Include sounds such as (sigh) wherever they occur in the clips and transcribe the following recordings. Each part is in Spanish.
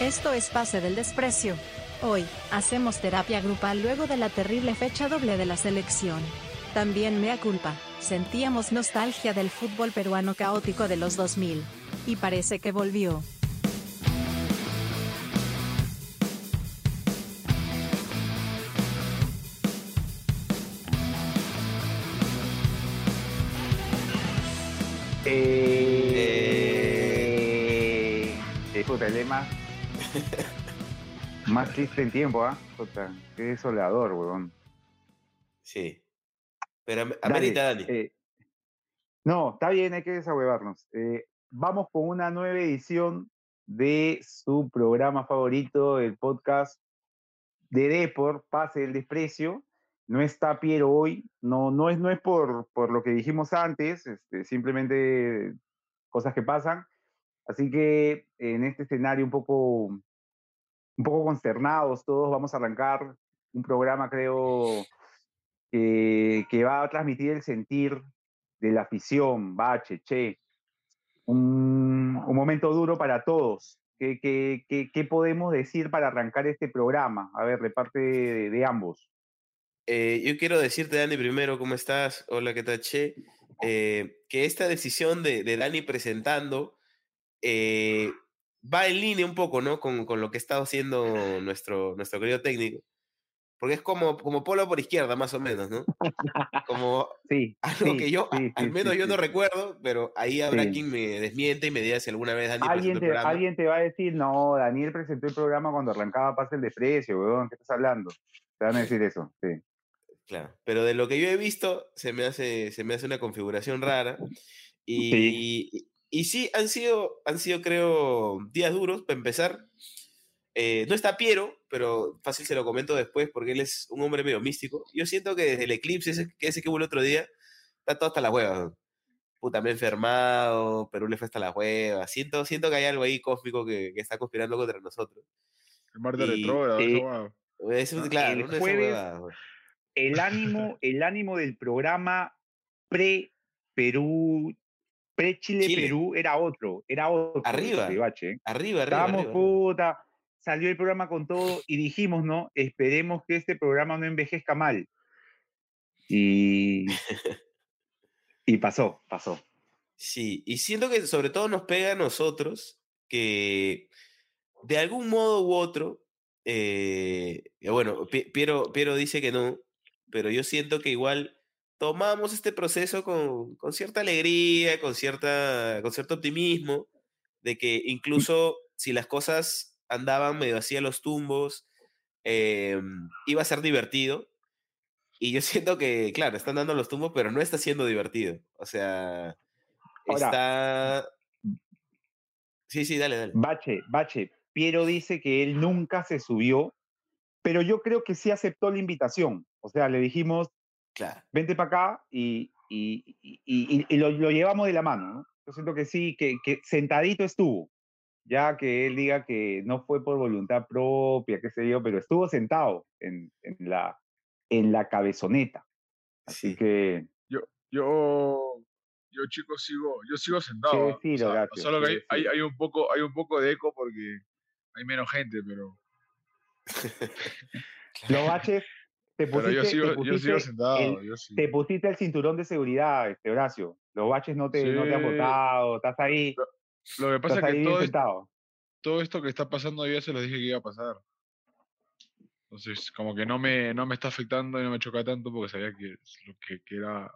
Esto es Pase del Desprecio. Hoy, hacemos terapia grupal luego de la terrible fecha doble de la selección. También mea culpa, sentíamos nostalgia del fútbol peruano caótico de los 2000. Y parece que volvió. Eh, eh, puta, el lema (laughs) más triste en tiempo, ¿ah? Puta, qué desolador, huevón. Sí. Pero amerita, Dani. eh, no, está bien, hay que desahuevarnos. Eh, vamos con una nueva edición de su programa favorito, el podcast de Depor, Pase del Desprecio. No está Piero hoy, no, no es, no es por, por lo que dijimos antes, este, simplemente cosas que pasan. Así que en este escenario un poco, un poco consternados todos, vamos a arrancar un programa, creo, que, va a transmitir el sentir de la afición, bache, che. Un, un momento duro para todos. ¿Qué, podemos decir para arrancar este programa? A ver, de parte de, ambos. Eh, yo quiero decirte, Dani, primero, ¿cómo estás? Hola, ¿qué tal, Che? Eh, que esta decisión de, de Dani presentando eh, va en línea un poco, ¿no? Con, con lo que ha estado haciendo nuestro, nuestro querido técnico. Porque es como, como polo por izquierda, más o menos, ¿no? Como (laughs) Sí, algo sí, que yo, sí, al menos sí, yo no recuerdo, pero ahí habrá quien me desmiente y me diga si alguna vez Dani Alguien el te, programa. alguien te va a decir, no, Daniel presentó el programa cuando arrancaba Pase el Desprecio, weón, ¿qué estás hablando? Te van a decir eso, sí. Claro, pero de lo que yo he visto, se me hace, se me hace una configuración rara. Y, y, y sí, han sido, han sido, creo, días duros para empezar. Eh, no está Piero, pero fácil se lo comento después porque él es un hombre medio místico. Yo siento que desde el eclipse, ese, que ese que hubo el otro día, está todo hasta la hueva. Puta, me he enfermado, Perú le fue hasta la hueva. Siento, siento que hay algo ahí cósmico que, que está conspirando contra nosotros. El Marte Y- retrógrado, eh, Ah, claro, el de jueves-. El ánimo, el ánimo del programa pre-Perú, Chile. pre-Chile-Perú era otro, era otro. Arriba. bache, ¿eh? Arriba, arriba. Estábamos, arriba, puta, salió el programa con todo y dijimos, ¿no? Esperemos que este programa no envejezca mal. Y, (laughs) y pasó, pasó. Sí, y siento que sobre todo nos pega a nosotros que de algún modo u otro, eh, bueno, Pi- Piero, Piero dice que no, pero yo siento que igual tomamos este proceso con, con cierta alegría, con, cierta, con cierto optimismo, de que incluso si las cosas andaban medio así a los tumbos, eh, iba a ser divertido. Y yo (laughs) siento que, claro, están dando los tumbos, pero no está siendo divertido. O sea, Ahora- está... Sí, sí, dale, dale. Bache, Bache, Piero dice que él nunca se subió, pero yo creo que sí aceptó la invitación. O sea, le dijimos, Claro. vente para acá y, y- y- y- y lo, lo llevamos de la mano. ¿no? Yo siento que sí, que, que sentadito estuvo. Ya que él diga que no fue por voluntad propia, qué sé yo, pero estuvo sentado en, en la, en la cabezoneta. Así Sí. que, Yo, yo, yo chicos sigo, yo sigo sentado. ¿ah? decir, O sea, solo que hay, hay un poco, hay un poco de eco porque hay menos gente, pero, (laughs) los baches, te pero pusiste, yo te sigo, yo pusiste sigo sentado. el- yo sí. te pusiste el cinturón de seguridad, este Horacio. Los baches no te, no te han botado, estás ahí, Lo que pasa es que todo, es- todo esto que está pasando ya se los dije que iba a pasar. Entonces, como que no me, no me está afectando y no me choca tanto porque sabía que, lo que, que era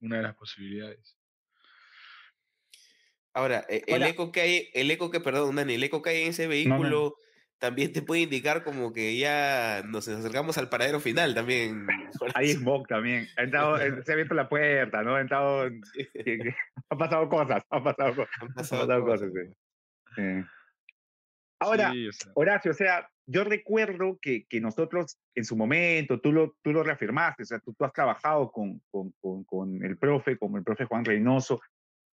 una de las posibilidades. Ahora, e- el eco que hay, el eco que, perdón, Dani, el eco que hay en ese vehículo también te puede indicar como que ya nos acercamos al paradero final también. Ahí es Mock también. Ha entrado, se ha abierto la puerta, ¿no? Ha entrado, (laughs) han pasado cosas, han pasado, co- Han pasado cosas, cosas. ¿no? sí. Sí. Ahora, Sí, o sea, Horacio, o sea, yo recuerdo que, que nosotros en su momento, tú lo, tú lo reafirmaste, o sea, tú, tú has trabajado con, con, con, con el profe, con el profe Juan Reynoso.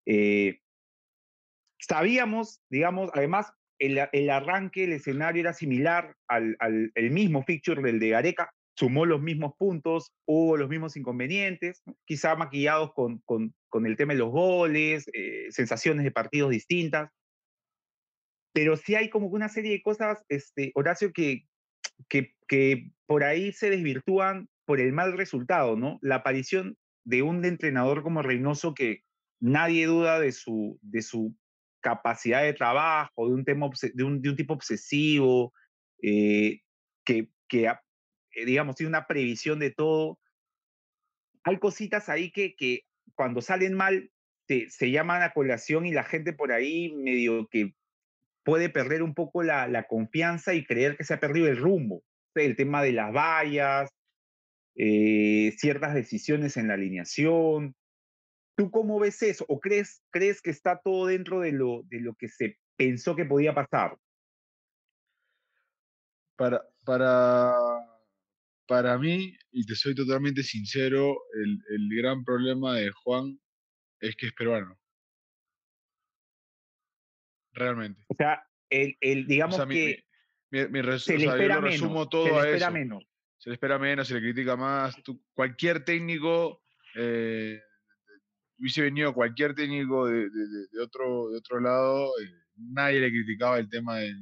eh, sabíamos, digamos, además, el, arranque, el escenario era similar al, al el mismo fixture del de Areca, sumó los mismos puntos, hubo los mismos inconvenientes, ¿no? quizá maquillados con, con, con el tema de los goles, eh, sensaciones de partidos distintas pero sí hay como una serie de cosas, este, Horacio, que, que, que por ahí se desvirtúan por el mal resultado, ¿no? La aparición de un entrenador como Reynoso que nadie duda de su, de su capacidad de trabajo, de un, tema de un, tipo obsesivo, eh, que, que, eh, digamos, tiene una previsión de todo. Hay cositas ahí que, que cuando salen mal se llaman a colación y la gente por ahí medio que puede perder un poco la, la confianza y creer que se ha perdido el rumbo. El tema de las vallas, eh, ciertas decisiones en la alineación, ¿Tú cómo ves eso? ¿O crees, crees que está todo dentro de lo, de lo que se pensó que podía pasar? Para, para, para mí, y te soy totalmente sincero, el, el gran problema de Juan es que es peruano. Realmente. O sea, el, el digamos que mi, mi, se le espera menos, todo se le espera Menos. Se le espera menos, se le critica más. Tú, cualquier técnico eh, hubiese venido cualquier técnico de, de, otro, de otro lado, eh, nadie le criticaba el tema del,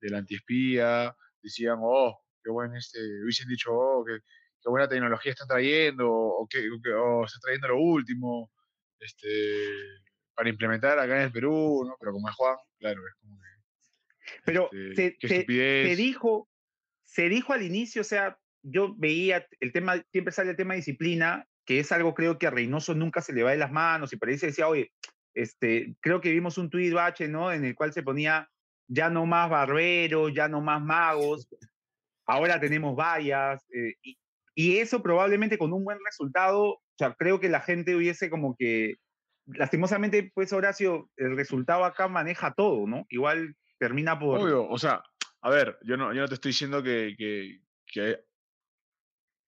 del, antiespía, decían, oh, qué buen este, hubiesen dicho, oh, qué, qué buena tecnología están trayendo, o que, oh, está trayendo lo último, este, para implementar acá en el Perú, ¿no? Pero como es Juan, claro, es como que... Pero este, se, se, dijo, se dijo al inicio, o sea, yo veía el tema, siempre sale el tema de disciplina, que es algo creo que a Reynoso nunca se le va de las manos y se decía, oye, este, creo que vimos un tuit bache, ¿no? En el cual se ponía, ya no más barberos, ya no más magos, ahora tenemos vallas, eh, y, y, eso probablemente con un buen resultado, o sea, creo que la gente hubiese como que, lastimosamente, pues Horacio, el resultado acá maneja todo, ¿no? Igual termina por... Obvio, o sea, a ver, yo no, yo no te estoy diciendo que, que, que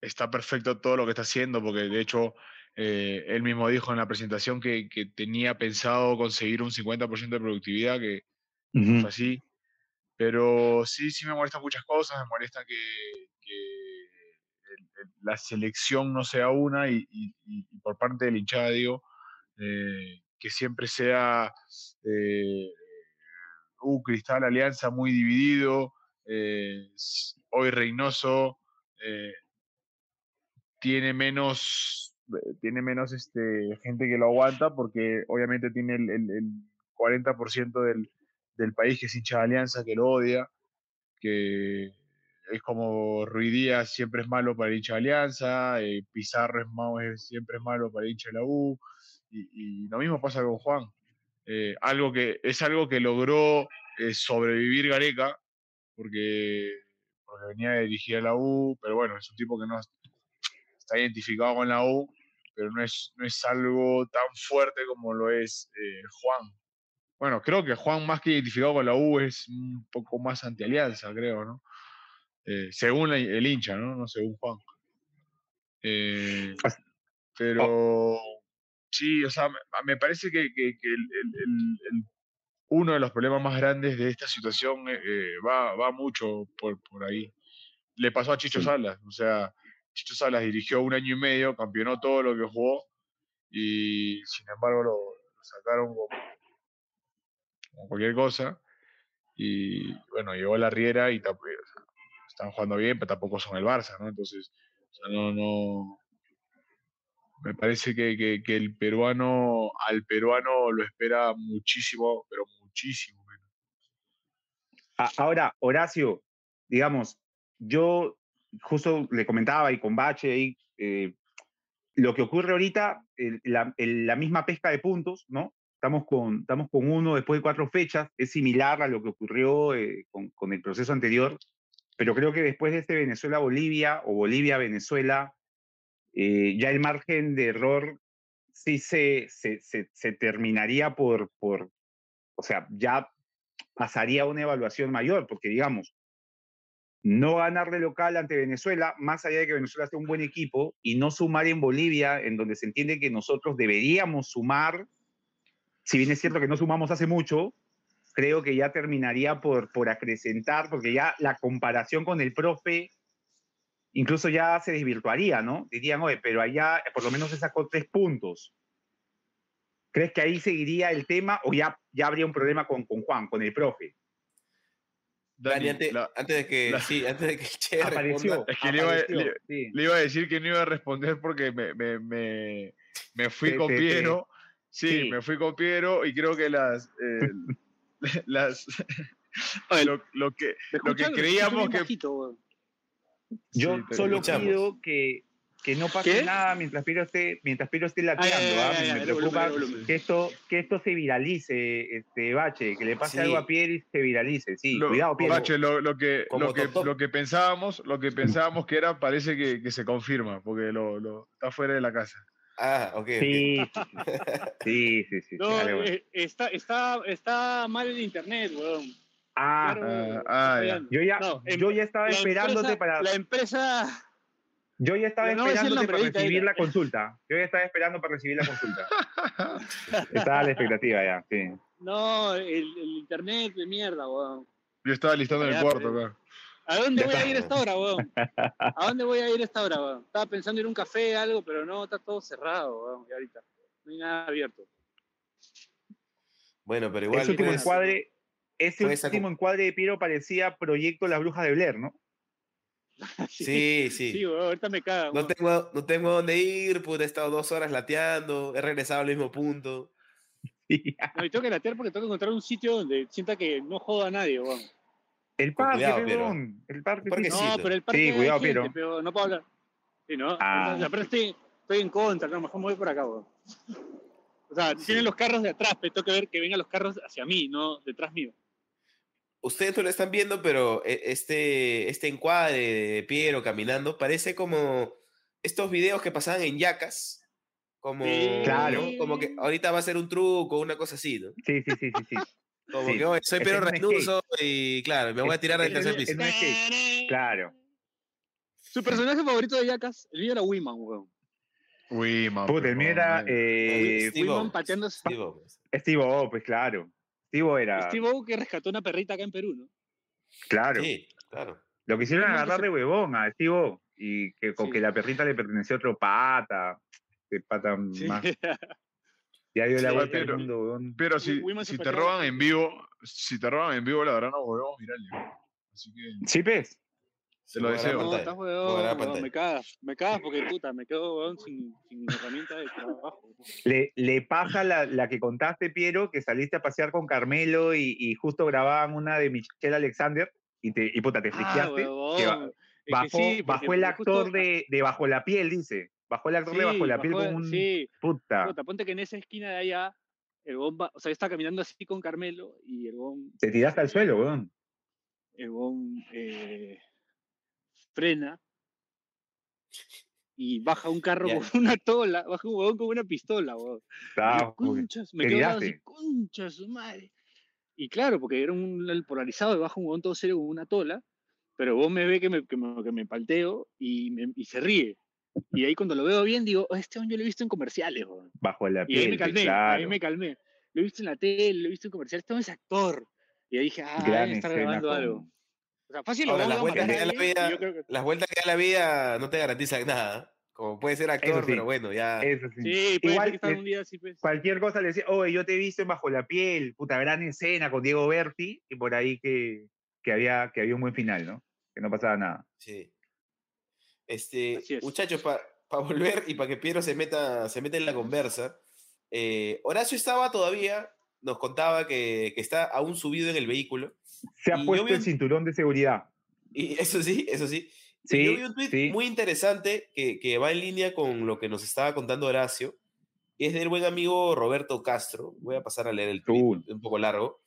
está perfecto todo lo que está haciendo, porque de hecho eh, él mismo dijo en la presentación que, que tenía pensado conseguir un 50% de productividad, que es así. Pero sí, sí me molestan muchas cosas, me molesta que, que la selección no sea una y, y, por parte del hinchada digo eh, que siempre sea eh, un Cristal Alianza muy dividido, eh, hoy Reynoso tiene menos, eh, tiene menos este, gente que lo aguanta porque obviamente tiene el, el, 40% del, del, país que es hincha de Alianza, que lo odia, que es como Ruidía siempre es malo para el hincha de Alianza, eh, Pizarro es, malo, siempre es malo para el hincha de la U, y, lo mismo pasa con Juan. Eh, algo que, es algo que logró sobrevivir Gareca, porque, porque venía a dirigir a la U, pero bueno, es un tipo que no, está identificado con la U, pero no es, no es algo tan fuerte como lo es eh, Juan. Bueno, creo que Juan más que identificado con la U es un poco más anti-alianza, creo, ¿no? Eh, según el hincha, ¿no? No según Juan. Eh, pero sí, o sea, me, parece que, uno de los problemas más grandes de esta situación va, va mucho por, por ahí. Le pasó a Chicho Salas, o sea, Chicho Salas dirigió un año y medio, campeonó todo lo que jugó y sin embargo lo, sacaron como, cualquier cosa. Y bueno, llegó la Riera y están jugando bien, pero tampoco son el Barça, ¿no? Entonces, no, no. Me parece que, que, el peruano, al peruano lo espera muchísimo, pero muchísimo menos. Ahora, Horacio, digamos, yo justo le comentaba y con Bache ahí, eh, lo que ocurre ahorita, la, misma pesca de puntos, ¿no? Estamos con, estamos con uno después de cuatro fechas, es similar a lo que ocurrió eh, con, el proceso anterior, pero creo que después de este Venezuela-Bolivia o Bolivia-Venezuela, eh, ya el margen de error sí se, se, se, terminaría por, por, o sea, ya pasaría a una evaluación mayor, porque digamos, no ganar de local ante Venezuela, más allá de que Venezuela sea un buen equipo, y no sumar en Bolivia, en donde se entiende que nosotros deberíamos sumar, si bien es cierto que no sumamos hace mucho, creo que ya terminaría por, por acrecentar, porque ya la comparación con el profe incluso ya se desvirtuaría, ¿no? Dirían, oye, pero allá por lo menos se sacó tres puntos. ¿Crees que ahí seguiría el tema o ya, ya habría un problema con, con Juan, con el profe? Dani, Dani, antes, la- antes de que, la- sí, antes de que (laughs) Che Apareció. responda, Es que le iba, a- apareció, le- sí. le iba a decir que no iba a responder porque me, me, me, me fui Te- con te- te- Piero. Sí, sí. me fui con Piero y creo que las. eh, (laughs) las Oye, lo, lo que, ¿Me lo que creíamos que. bajito. Yo solo escuchamos. pido que, que no pase ¿Qué? nada mientras Piero esté, mientras Piero esté lateando. Ah, Me el volumen, preocupa el volumen. que esto, que esto se viralice, este Bache, que le pase Sí. algo a Piero y se viralice. Sí, Lo, cuidado, Piero. Bache, lo, lo que, lo, que, lo que pensábamos, lo que pensábamos que era, parece que, que se confirma, porque lo, lo, está fuera de la casa. Ah, ok. Sí, (laughs) sí, sí, sí, sí, No, dale, bueno. eh, está, está, está mal el internet, weón. Ah, Claro, ah, ah, ya. yo ya, No, em- yo ya estaba esperándote empresa- para, La empresa. Yo ya estaba no nombre para recibir la consulta. Yo ya estaba esperando para recibir la consulta. (laughs) estaba a la expectativa ya, sí. No, el, el internet de mierda, weón. Yo estaba listando en el cuarto, acá. ¿A dónde voy a ir a (laughs) esta hora, weón? ¿A dónde voy a ir a esta hora, weón? Estaba pensando en un café, algo, pero no, está todo cerrado, weón, y ahorita. No hay nada abierto. Bueno, pero igual. ese último pues, encuadre, ese último encuadre de Piero parecía Proyecto Las Brujas de Blair, ¿no? (laughs) Sí, sí. Ahorita me caga. No tengo, no tengo dónde ir, puta, he estado dos horas lateando, he regresado al mismo punto. (laughs) No, y tengo que latear porque tengo que encontrar un sitio donde sienta que no joda a nadie, weón. El parque, cuidado. El parque. No, pero el parque Sí, cuidado, gente, pero no puedo hablar. Sí, ¿no? Ah. Pero estoy, estoy en contra, no, mejor me voy por acá, weón. O sea, Sí. tienen los carros de atrás, pero tengo que ver que vengan los carros hacia mí, no detrás mío. Ustedes no lo están viendo, pero e- este, este encuadre de Piero caminando parece como estos videos que pasaban en Yacas. Como, Sí. Claro. ¿no? como que ahorita va a ser un truco, una cosa así, ¿no? Sí, sí, sí, sí, sí. (laughs) Como Sí. que "Oye, soy Piero Reynoso y claro, me voy a tirar del tercer es- piso. Claro. Su personaje favorito de Yacas, el mío era Wiman, weón. Uy, man. Puta, el mío era eh, Steve Wiman pateando. Steve. Steve O, pues claro. Steve era. Steve O que rescató una perrita acá en Perú, ¿no? Claro. Sí, claro. Lo quisieron agarrar de huevón a Steve O. Y que con Sí. que la perrita le pertenecía a otro pata. Que pata Sí. más. (laughs) Ya dio la Sí, vuelta al pero- mundo, huevón. Pero si, te roban en vivo, si te roban en vivo, la verdad no volvemos virales. Así que Sí, pues. Te lo deseo. No, estás weón, pantalla. me cagas. Me cagas porque, puta, me quedo, weón, sin, sin herramienta de trabajo. Le, le pasa la, la que contaste, Piero, que saliste a pasear con Carmelo y, y justo grababan una de Michelle Alexander y, te, y puta, te Ah, friqueaste. que bajó, sí, bajó el actor justo- de, de Bajo la Piel, dice. Bajó el actor de Sí, Bajo la Piel bajó- con un... Sí, Puta, puta, ponte que en esa esquina de allá, el bomba, o sea, yo estaba caminando así con Carmelo y el bomb, te tiraste al suelo, weón. el bomb eh, frena y baja un carro con una tola, baja un huevón con una pistola, huevón. Y como que- conchas, me quedo así, tiraste. concha su madre. Y claro, porque era un el polarizado y baja un huevón todo serio con una tola, pero vos me ve que me, que me, que me palteo y, me- y se ríe. Y ahí cuando lo veo bien digo, "Oh, este hombre yo lo he visto en comerciales, huevón". Bajo la Y Piel, ahí me pues, calmé, claro. ahí me calmé. Lo he visto en la tele, lo he visto en comerciales, este hombre es actor. Y ahí dije, ah, escena grabando con- algo. O sea, fácil, Ahora, las vueltas que da la vida- yo creo que- Las vueltas que da la vida no te garantizan nada. Como puede ser actor, sí. pero bueno, ya. Eso sí. Sí, puede Igual, le- un día así, pues. cualquier cosa le decía, oye, yo te he visto en Bajo la Piel, puta gran escena con Diego Berti, y por ahí que, que, había, que había un buen final, ¿no? Que no pasaba nada. Sí. Este, es. muchachos, para volver y para que Piero se meta, se meta en la conversa, eh, Horacio estaba todavía, nos contaba que, que está aún subido en el vehículo. Se ha puesto el cinturón de seguridad. Y eso sí, eso sí. Sí, yo vi un tweet sí. muy interesante que, que va en línea con lo que nos estaba contando Horacio. es del buen amigo Roberto Castro. Voy a pasar a leer el tweet, un poco largo.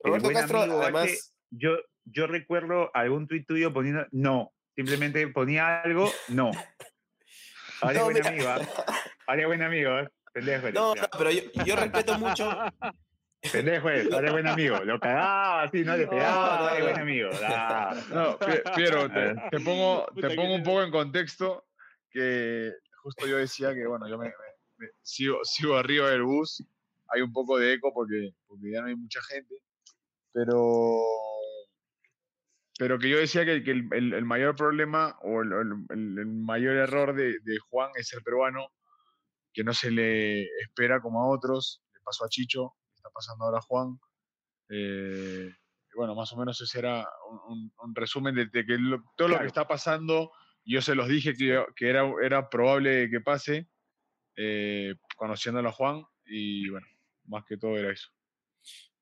Roberto Castro, además, yo, yo recuerdo algún tuit tuyo poniendo no. Simplemente ponía algo, no. (laughs) Ahora No, es buen amigo, ¿ah? Ahora es buen amigo, ¿eh? Pendejo eres, no, ya. pero yo, yo respeto mucho. (laughs) Pendejo eres, buen amigo. Lo cagaba así, no le pegaba, No, no, ahora es no. buen amigo. Ah. No, Pie- Piero, A te, ver. te pongo, te pongo un poco en contexto que justo yo decía que, bueno, yo me, me- me- sigo, sigo arriba del bus, hay un poco de eco porque, porque ya no hay mucha gente, pero, pero que yo decía que, que el, el- el mayor problema o el, el- el- el mayor error de, de Juan es ser peruano que no se le espera como a otros. Le pasó a Chicho, está pasando ahora a Juan. Eh, bueno, más o menos ese era un, resumen de, que todo lo que está pasando, yo se los dije que, que era, era probable que pase, eh, conociéndolo a Juan, y bueno, más que todo era eso.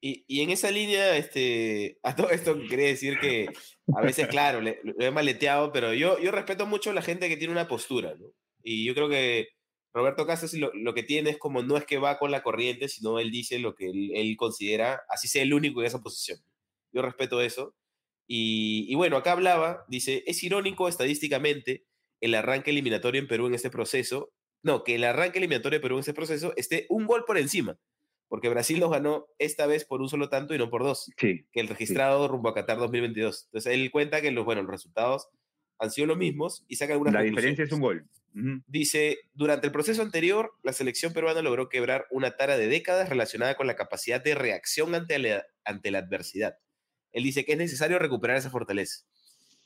Y, en esa línea, este, a todo esto quería decir que a veces, (laughs) claro, le, lo he maleteado, pero yo, yo respeto mucho a la gente que tiene una postura, ¿no? Y yo creo que Roberto Casas lo, lo, que tiene es como no es que va con la corriente, sino él dice lo que él, considera, así sea el único en esa posición. Yo respeto eso. Y, y, bueno, acá hablaba, dice, es irónico estadísticamente el arranque eliminatorio en Perú en este proceso, no, que el arranque eliminatorio de Perú en este proceso esté un gol por encima porque Brasil los ganó esta vez por un solo tanto y no por dos, que el registrado rumbo a Qatar 2022. Entonces él cuenta que los, bueno, los resultados han sido los mismos y saca algunas La diferencia es un gol. Dice, durante el proceso anterior, la selección peruana logró quebrar una tara de décadas relacionada con la capacidad de reacción ante la, ante la adversidad. Él dice que es necesario recuperar esa fortaleza.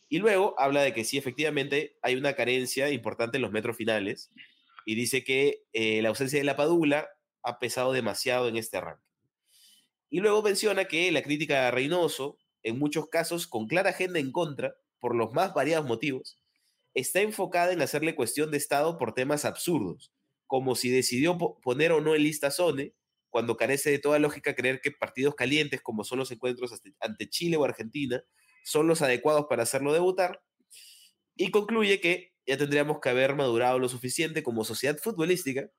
Y luego habla de que sí, efectivamente, hay una carencia importante en los metros finales. Y dice que eh, la ausencia de la Padula ha pesado demasiado en este arranque. Y luego menciona que la crítica a Reynoso, en muchos casos con clara agenda en contra, por los más variados motivos, está enfocada en hacerle cuestión de Estado por temas absurdos, como si decidió poner o no en lista Zone, cuando carece de toda lógica creer que partidos calientes como son los encuentros ante Chile o Argentina son los adecuados para hacerlo debutar, y concluye que ya tendríamos que haber madurado lo suficiente como sociedad futbolística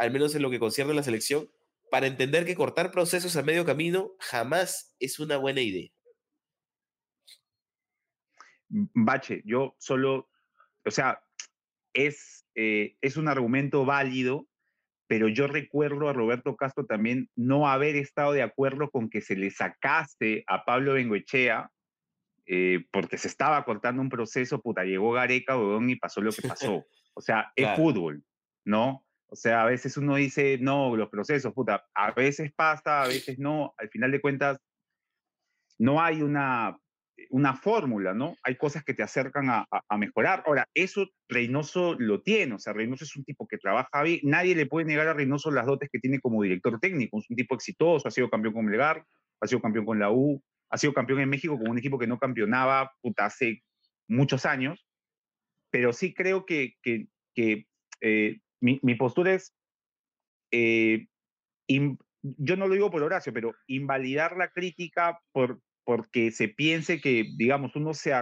al menos en lo que concierne a la selección, para entender que cortar procesos a medio camino jamás es una buena idea. Bache, yo solo, o sea, es, eh, es un argumento válido, pero yo recuerdo a Roberto Castro también no haber estado de acuerdo con que se le sacase a Pablo Bengoechea, eh, porque se estaba cortando un proceso, puta, llegó Gareca, y pasó lo que (laughs) pasó. O sea, es fútbol, ¿no? O sea, a veces uno dice, no, los procesos, puta, a veces pasa, a veces no. Al final de cuentas, no hay una, una fórmula, ¿no? Hay cosas que te acercan a, a, mejorar. Ahora, eso Reynoso lo tiene, o sea, Reynoso es un tipo que trabaja bien. Nadie le puede negar a Reynoso las dotes que tiene como director técnico. Es un tipo exitoso, ha sido campeón con Melgar, ha sido campeón con la U, ha sido campeón en México con un equipo que no campeonaba, puta, hace muchos años. Pero sí creo que, que, eh, mi, postura es, eh, yo no lo digo por Horacio, pero invalidar la crítica por, porque se piense que, digamos, uno se,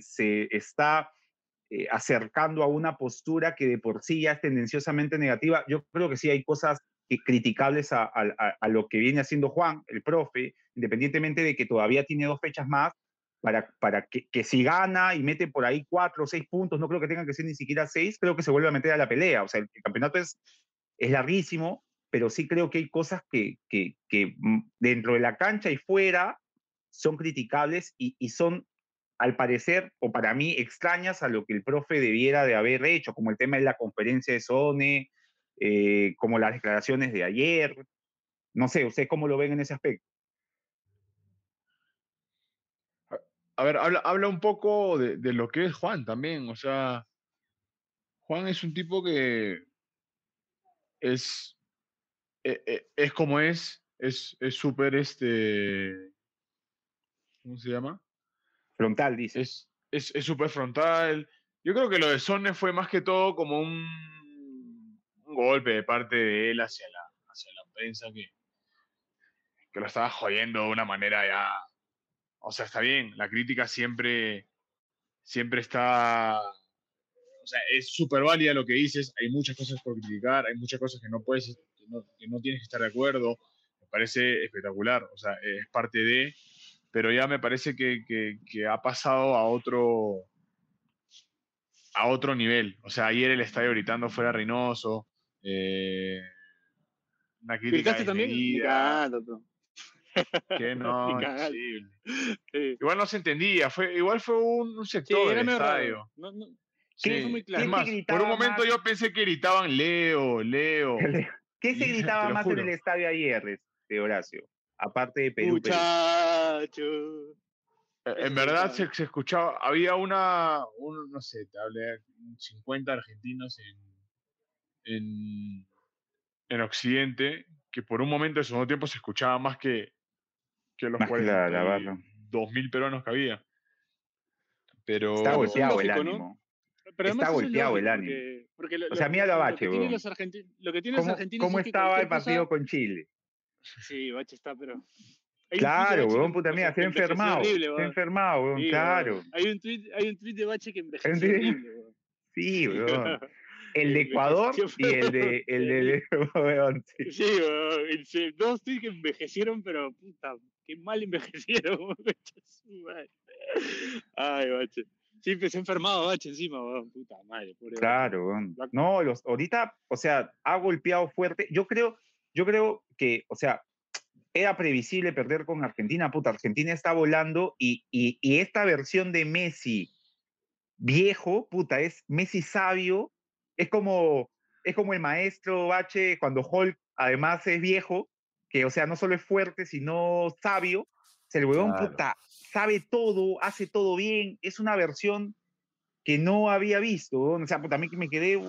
se, está eh, acercando a una postura que de por sí ya es tendenciosamente negativa. Yo creo que sí hay cosas criticables a, a, lo que viene haciendo Juan, el profe, independientemente de que todavía tiene dos fechas más, para, para que, que, si gana y mete por ahí cuatro o seis puntos, no creo que tengan que ser ni siquiera seis, creo que se vuelve a meter a la pelea. O sea, el, campeonato es, es larguísimo, pero sí creo que hay cosas que, que, que mm, dentro de la cancha y fuera son criticables y, son, al parecer, o para mí, extrañas a lo que el profe debiera de haber hecho, como el tema de la conferencia de Sone, eh, como las declaraciones de ayer. No sé, ¿usted cómo lo ven en ese aspecto? a ver, habla, habla un poco de, lo que es Juan también. O sea, Juan es un tipo que es, e, e, es, como es, es súper este, ¿cómo se llama? Frontal, dice. Es súper frontal. Yo creo que lo de Sonne fue más que todo como un, un golpe de parte de él hacia la, hacia la prensa que, que lo estaba jodiendo de una manera ya o sea, está bien, la crítica siempre, siempre está, o sea, es súper válida lo que dices, hay muchas cosas por criticar, hay muchas cosas que no puedes, que no, tienes que estar de acuerdo, me parece espectacular, o sea, es parte de, pero ya me parece que, que, ha pasado a otro, a otro nivel, o sea, ayer el estadio gritando fuera Reynoso, eh, una crítica también? Que (laughs) no, Igual no se entendía, fue, igual fue un, sector del estadio. No, no, sí. fue muy claro. por un momento yo pensé que gritaban Leo, Leo. (laughs) ¿Qué se (laughs) gritaba más en el estadio ayer, de este, Horacio? Aparte de Perú. Muchacho. Eh, en verdad se, se, escuchaba, había una, un, no sé, te hablé, 50 argentinos en, en, en Occidente que por un momento de segundo tiempo se escuchaba más que, que los Más que la- la barra. 2.000 peruanos que había. Pero Está golpeado el ánimo. Pero Está es golpeado el ánimo. porque- porque lo- O sea, lo- míralo a lo argenti- Lo que tienen los ¿Cómo, argentinos cómo es que estaba el partido cosa- con Chile? Sí, Bache está, pero... Claro, weón, puta mía, se ha enfermado. Se ha enfermado, weón, Sí, weón. claro. Hay un tweet, hay un tweet de Bache que (laughs) envejeció horrible, weón. Sí, (laughs) weón. El de Ecuador y el de, (laughs) el de, weón, sí. Sí, weón. Dos tweets que envejecieron, pero puta, qué mal envejecieron, weón. Ay, Bache. Sí, pues, se ha enfermado Bache encima, weón. Puta madre, pobre. Claro, weón. No, los, ahorita, o sea, ha golpeado fuerte. Yo creo, yo creo que, o sea, era previsible perder con Argentina, puta, Argentina está volando y, y, y esta versión de Messi viejo, puta, es Messi sabio, es como, es como el maestro Bache cuando Hulk además es viejo, que, o sea, no solo es fuerte, sino sabio, se el huevón, Claro. puta, sabe todo, hace todo bien, es una versión que no había visto, o sea, puta, a mí que me quedé,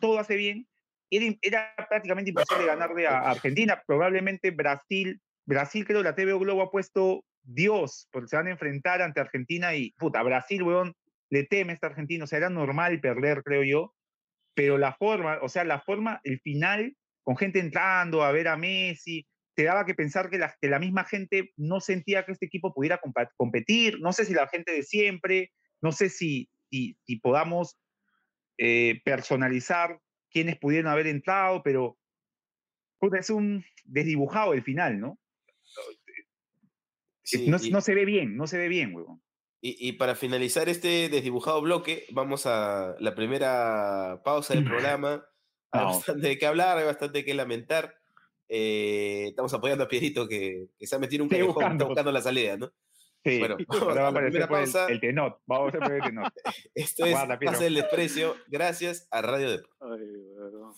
todo hace bien, era, era prácticamente imposible ganarle a Argentina, probablemente Brasil, Brasil creo la TV Globo ha puesto Dios, porque se van a enfrentar ante Argentina y, puta, Brasil, weón, le teme a esta Argentina, o sea, era normal perder, creo yo, pero la forma, o sea, la forma, el final, con gente entrando a ver a Messi, te daba que pensar que la, que la misma gente no sentía que este equipo pudiera competir, no sé si la gente de siempre, no sé si, si, si podamos eh, personalizar quiénes pudieron haber entrado, pero puta, es un desdibujado el final, ¿no? Sí, no, y- no se ve bien, no se ve bien, huevón. Y, y para finalizar este desdibujado bloque, vamos a la primera pausa del (clears throat) programa. Hay No. bastante de qué hablar, hay bastante qué lamentar. Eh, estamos apoyando a Pierito que, que se ha metido en un callejón, buscando. está buscando la salida, ¿no? Sí, Bueno, (laughs) ahora (laughs) va a aparecer pues, pausa. el, el tenot, vamos a poner el tenot. Esto es. Pase del Desprecio, gracias a Radio Dep. Ay, weón.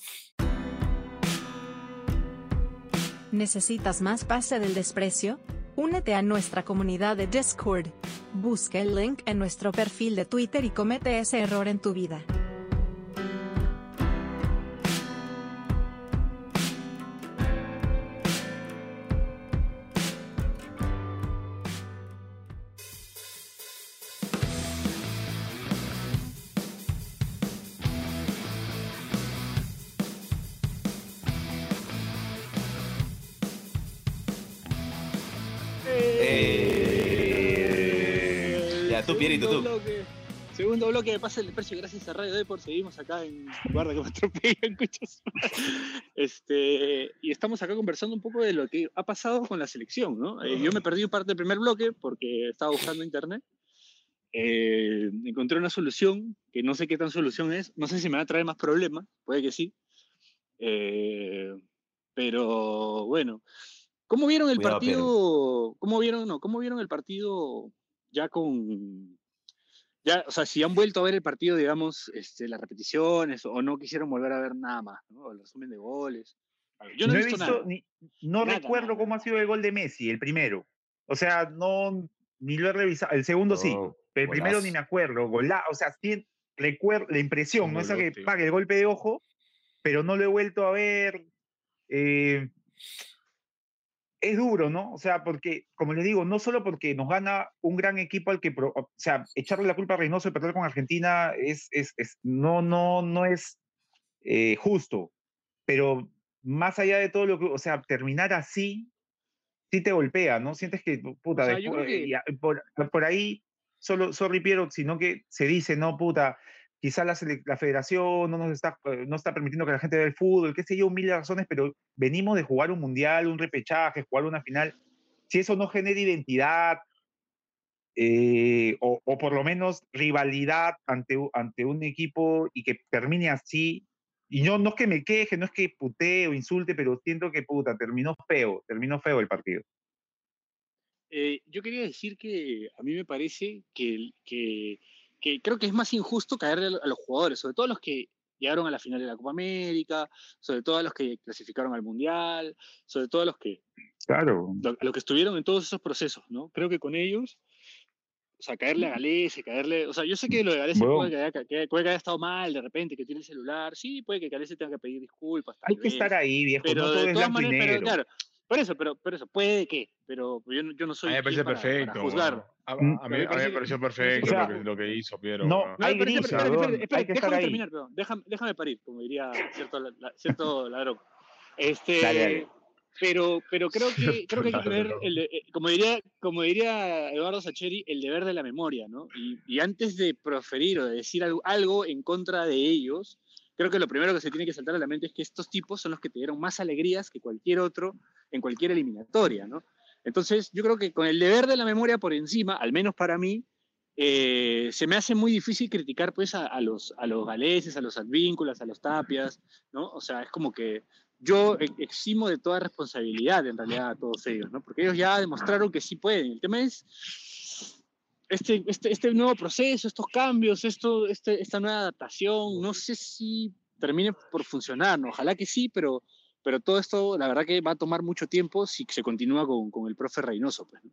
¿Necesitas más pase del desprecio? Únete a nuestra comunidad de Discord. Busca el link en nuestro perfil de Twitter y comete ese error en tu vida. Ya, tú, bloque. Segundo bloque de Pase el Desprecio, gracias a Radio Deport. Seguimos acá en Guarda que me atropellan, (laughs) coches. Este, y estamos acá conversando un poco de lo que ha pasado con la selección, ¿no? Eh, yo me perdí parte del primer bloque porque estaba buscando internet. Eh, encontré una solución, que no sé qué tan solución es. No sé si me va a traer más problemas, puede que sí. Eh, pero bueno, ¿cómo vieron el Cuidado, partido? ¿Cómo vieron, no, cómo vieron el partido ya con ya, o sea, si han vuelto a ver el partido, digamos, este, las repeticiones o no quisieron volver a ver nada más, ¿no? El resumen de goles. Yo no, he visto, nada. ni, no Nada, recuerdo nada. cómo ha sido el gol de Messi, el primero. O sea, no, ni lo he revisado. El segundo sí, No, pero el primero ni me acuerdo. Gola, o sea, sí recuerdo la impresión, ¿no? Esa que pague el golpe de ojo, pero no lo he vuelto a ver. Eh, es duro, ¿no? O sea, porque, como les digo, no solo porque nos gana un gran equipo al que, o sea, echarle la culpa a Reynoso de perder con Argentina es, es, es- no, no, no es eh, justo, pero más allá de todo lo que, o sea, terminar así, sí te golpea, ¿no? Sientes que, puta, O sea, después- que- y por, por ahí, solo, sorry Piero, sino que se dice, no, puta, quizá la, la federación no nos está, eh, no está permitiendo que la gente vea el fútbol, qué sé yo, mil razones, pero venimos de jugar un mundial, un repechaje, jugar una final. Si eso no genera identidad, eh, o, o por lo menos rivalidad ante, ante un equipo y que termine así, y yo no es que me queje, no es que putee o insulte, pero siento que puta, terminó feo, terminó feo el partido. Eh, yo quería decir que a mí me parece que, que, que creo que es más injusto caerle a lo- a los jugadores, sobre todo a los que llegaron a la final de la Copa América, sobre todo a los que clasificaron al Mundial, sobre todo a los que Claro. lo- a los que estuvieron en todos esos procesos, ¿no? Creo que con ellos O sea, caerle a Galese, caerle. O sea, yo sé que lo de Galese Bueno. puede, que haya, que- puede que haya estado mal de repente, que tiene el celular. Sí, puede que Galese tenga que pedir disculpas. Hay que estar ahí, viejo. Pero no todo de todas maneras, pero claro. Por eso, pero, pero eso, puede que. Pero yo, no- yo no A soy. mí me parece para- para perfecto. juzgar. weón. A, a- Mm. a mí, Me a mí me pareció perfecto o sea, lo, que, lo que hizo Piero. no. No, Hay weón, espérate, espérate, hay que estar déjame ahí. terminar, perdón. Déjame, déjame parir, como diría cierto, la- cierto (laughs) ladrón. Este, Dale, dale. Pero, pero creo que, (laughs) creo que hay que tener, el, de- eh, como, diría, como diría Eduardo Sacheri, el deber de la memoria, ¿no? Y, y antes de proferir o de decir algo, algo en contra de ellos, creo que lo primero que se tiene que saltar a la mente es que estos tipos son los que te dieron más alegrías que cualquier otro en cualquier eliminatoria, ¿no? Entonces, yo creo que con el deber de la memoria por encima, al menos para mí, eh, se me hace muy difícil criticar pues a, a los, a los galeses, a los advínculas, a los tapias, ¿no? O sea, es como que yo eximo de toda responsabilidad en realidad a todos ellos, ¿no? Porque ellos ya demostraron que sí pueden. El tema es este, este, este nuevo proceso, estos cambios, esto, este, esta nueva adaptación, no sé si termine por funcionar, ¿no? Ojalá que sí, pero, pero todo esto, la verdad que va a tomar mucho tiempo si se continúa con, con el profe Reynoso, pues, ¿no?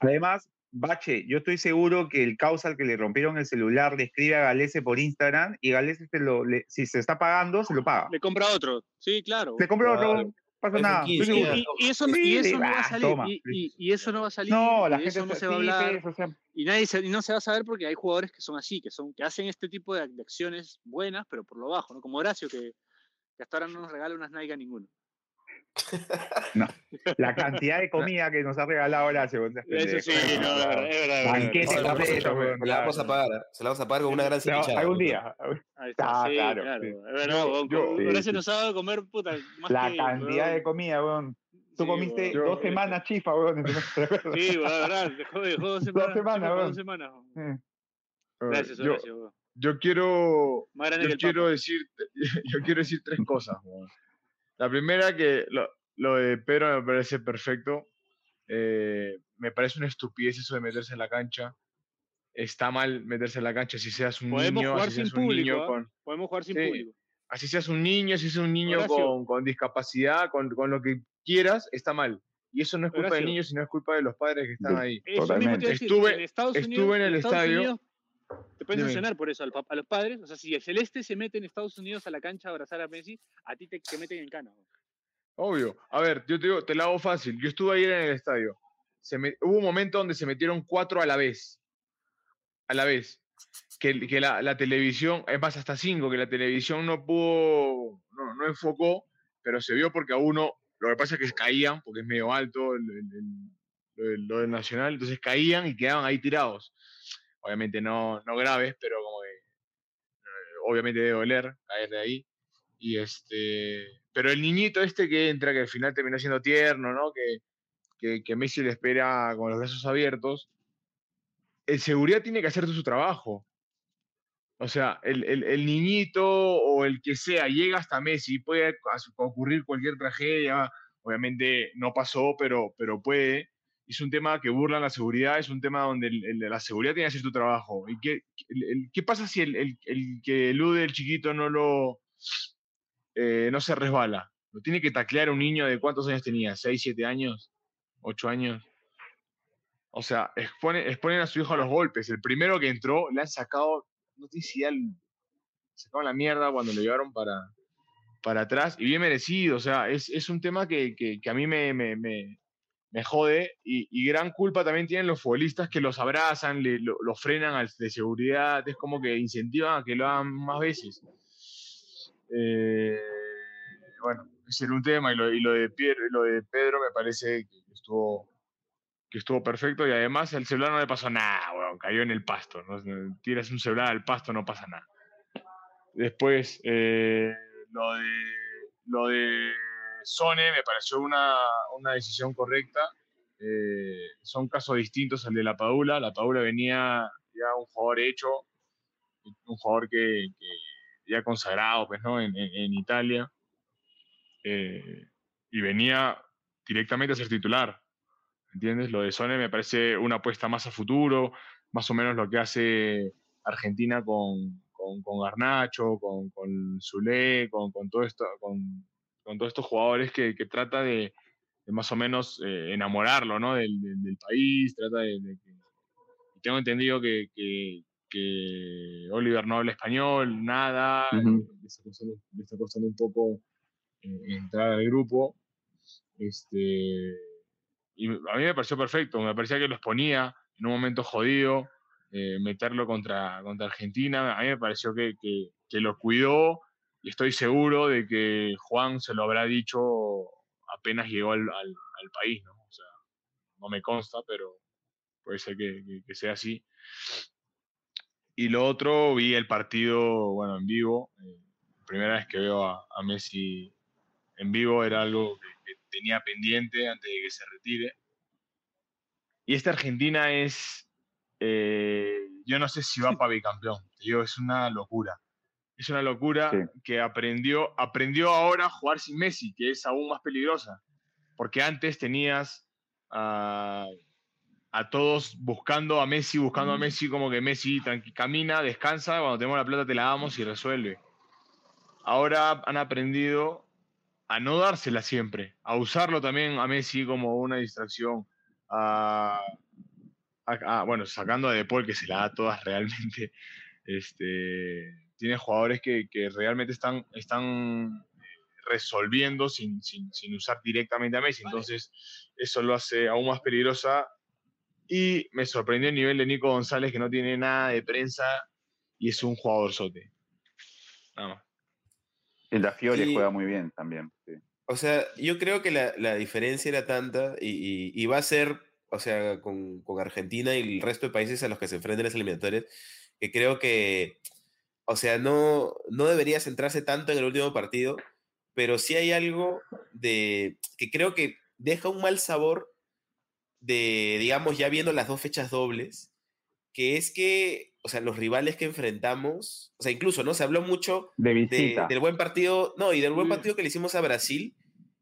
Además, Bache, yo estoy seguro que el causa al que le rompieron el celular le escribe a Galese por Instagram y Galese se lo, le- si se está pagando, se lo paga. Le compra otro, sí, claro. Le compró otro, Claro. no pasa Es nada. un estoy 15, seguro. Y, y eso, Sí, y eso sí, no va a ah, salir. Y, eso no va a salir. No, la y gente eso no se- se va a hablar. pues, o sea, Y, nadie se, y no se va a saber porque hay jugadores que son así, que, son, que hacen este tipo de, de acciones buenas, pero por lo bajo, ¿no? Como Horacio, que, que hasta ahora no nos regala unas Nike a ninguno. (laughs) la cantidad de comida que nos ha regalado Horacio. Eso sí, no, es verdad, es verdad. Banquete Se la, completo, se weón, la vamos a pagar, ¿eh? se la vamos a pagar con una gran cevichada. algún día. Ahí está, Ah, sí, claro, claro. sí. Yo- sí, Horacio nos ha dado de comer, puta, más La que, cantidad de weón. comida, weón. Tú Sí, comiste. Yo- dos semanas chifa, weón. Sí, verdad, dejó, dejó dos semanas. semanas, chico, weón. dos semanas. weón. Eh, Gracias, Horacio. Yo quiero yo quiero decir (laughs) yo quiero decir tres cosas la primera que lo, lo de Pedro me parece perfecto Eh, me parece una estupidez eso de meterse en la cancha está mal meterse en la cancha si seas un Podemos niño jugar así sin seas un niño público, ¿ah? con Podemos jugar sin Sí. público. así seas un niño si seas un niño con, con discapacidad con, con lo que quieras está mal y eso no es culpa del Horacio. niño sino es culpa de los padres que están ahí Eso mismo te iba a decir, Estuve- en Estados estuve Unidos, en el Estados estadio. Unidos te pueden Dime. sancionar por eso a los padres. O sea, si el Celeste se mete en Estados Unidos a la cancha a abrazar a Messi, a ti te, te meten en cana. weón. Obvio. A ver, yo te digo, te la hago fácil. Yo estuve ayer en el estadio. Se me- hubo un momento donde se metieron cuatro a la vez. A la vez. Que, que la, la televisión, es más, hasta cinco, que la televisión no pudo, no, no enfocó, pero se vio porque a uno, lo que pasa es que caían, porque es medio alto el- el- el- lo del Nacional, entonces caían y quedaban ahí tirados. Obviamente no, no graves, pero eh, obviamente debe doler caer de ahí. Y este, pero el niñito este que entra, que al final terminó siendo tierno, ¿no? Que, que, que Messi le espera con los brazos abiertos. El seguridad tiene que hacer su trabajo. O sea, el, el- el niñito o el que sea llega hasta Messi, puede ocurrir cualquier tragedia. Obviamente no pasó, pero, pero puede. Es un tema que burla la seguridad, es un tema donde la seguridad tiene que hacer su trabajo. ¿Y qué, qué pasa si el, que elude el chiquito no lo eh, no se resbala? Lo tiene que taclear un niño de cuántos años tenía, ¿6, 7 años? ¿8 años? O sea, expone- exponen a su hijo a los golpes. El primero que entró le han sacado, no ya le sacaron la mierda cuando lo llevaron para, para atrás y bien merecido. O sea, es, es un tema que, que- a mí me- me jode y, y gran culpa también tienen los futbolistas que los abrazan, le, lo, lo frenan al de seguridad, es como que incentivan a que lo hagan más veces. Eh, bueno, ese era un tema y lo, y lo de Pier- lo de Pedro me parece que estuvo que estuvo perfecto y además el celular no le pasó nada, weón, cayó en el pasto. ¿no? Tiras un celular al pasto, no pasa nada. Después, eh, lo de lo de Sone me pareció una, una decisión correcta. Eh, son casos distintos al de la Padula. La Padula venía ya un jugador hecho, un jugador que, ya consagrado pues, ¿no? en, en- en Italia. Eh, y venía directamente a ser titular. ¿Entiendes? Lo de Sone me parece una apuesta más a futuro, más o menos lo que hace Argentina con, con, con Garnacho, con, con Zule, con, con, todo esto, con, con todos estos jugadores que, que trata de, de más o menos eh, enamorarlo ¿no? del, del- del país, trata de, de que, tengo entendido que, que, que Oliver no habla español, nada, le, está costando, le está costando un poco eh, entrar al grupo. Este, y a mí me pareció perfecto, me parecía que los ponía en un momento jodido, eh, meterlo contra, contra Argentina, a mí me pareció que, que, que lo cuidó y estoy seguro de que Juan se lo habrá dicho apenas llegó al, al- al país, ¿no? O sea, no me consta, pero puede ser que, que- que sea así. Y lo otro, vi el partido, bueno, en vivo. eh, primera vez que veo a, a Messi en vivo era algo que, que tenía pendiente antes de que se retire. Y esta Argentina es, eh, yo no sé si va para bicampeón, te digo, es una locura. Es una locura Sí. que aprendió, aprendió ahora a jugar sin Messi, que es aún más peligrosa. Porque antes tenías a, a todos buscando a Messi, buscando a Messi, como que Messi tranqui- camina, descansa, cuando tenemos la plata te la damos y resuelve. Ahora han aprendido a no dársela siempre, a usarlo también a Messi como una distracción, a, a- a- bueno, sacando a De Paul que se la da todas realmente, este, tiene jugadores que, que realmente están, están resolviendo sin, sin, sin usar directamente a Messi, entonces eso lo hace aún más peligrosa y me sorprendió el nivel de Nico González que no tiene nada de prensa y es un jugador sote. Nada más. El da Fiore Y- juega muy bien también. sí. O sea, yo creo que la, la diferencia era tanta y, y- y va a ser, o sea, con, con Argentina y el resto de países a los que se enfrenten las eliminatorias, que creo que, o sea, no, no debería centrarse tanto en el último partido, pero sí hay algo de que creo que deja un mal sabor de, digamos, ya viendo las dos fechas dobles, que es que, o sea, los rivales que enfrentamos, o sea, incluso, ¿no? Se habló mucho De de- visita. del buen partido, no, y del buen Mm. partido que le hicimos a Brasil,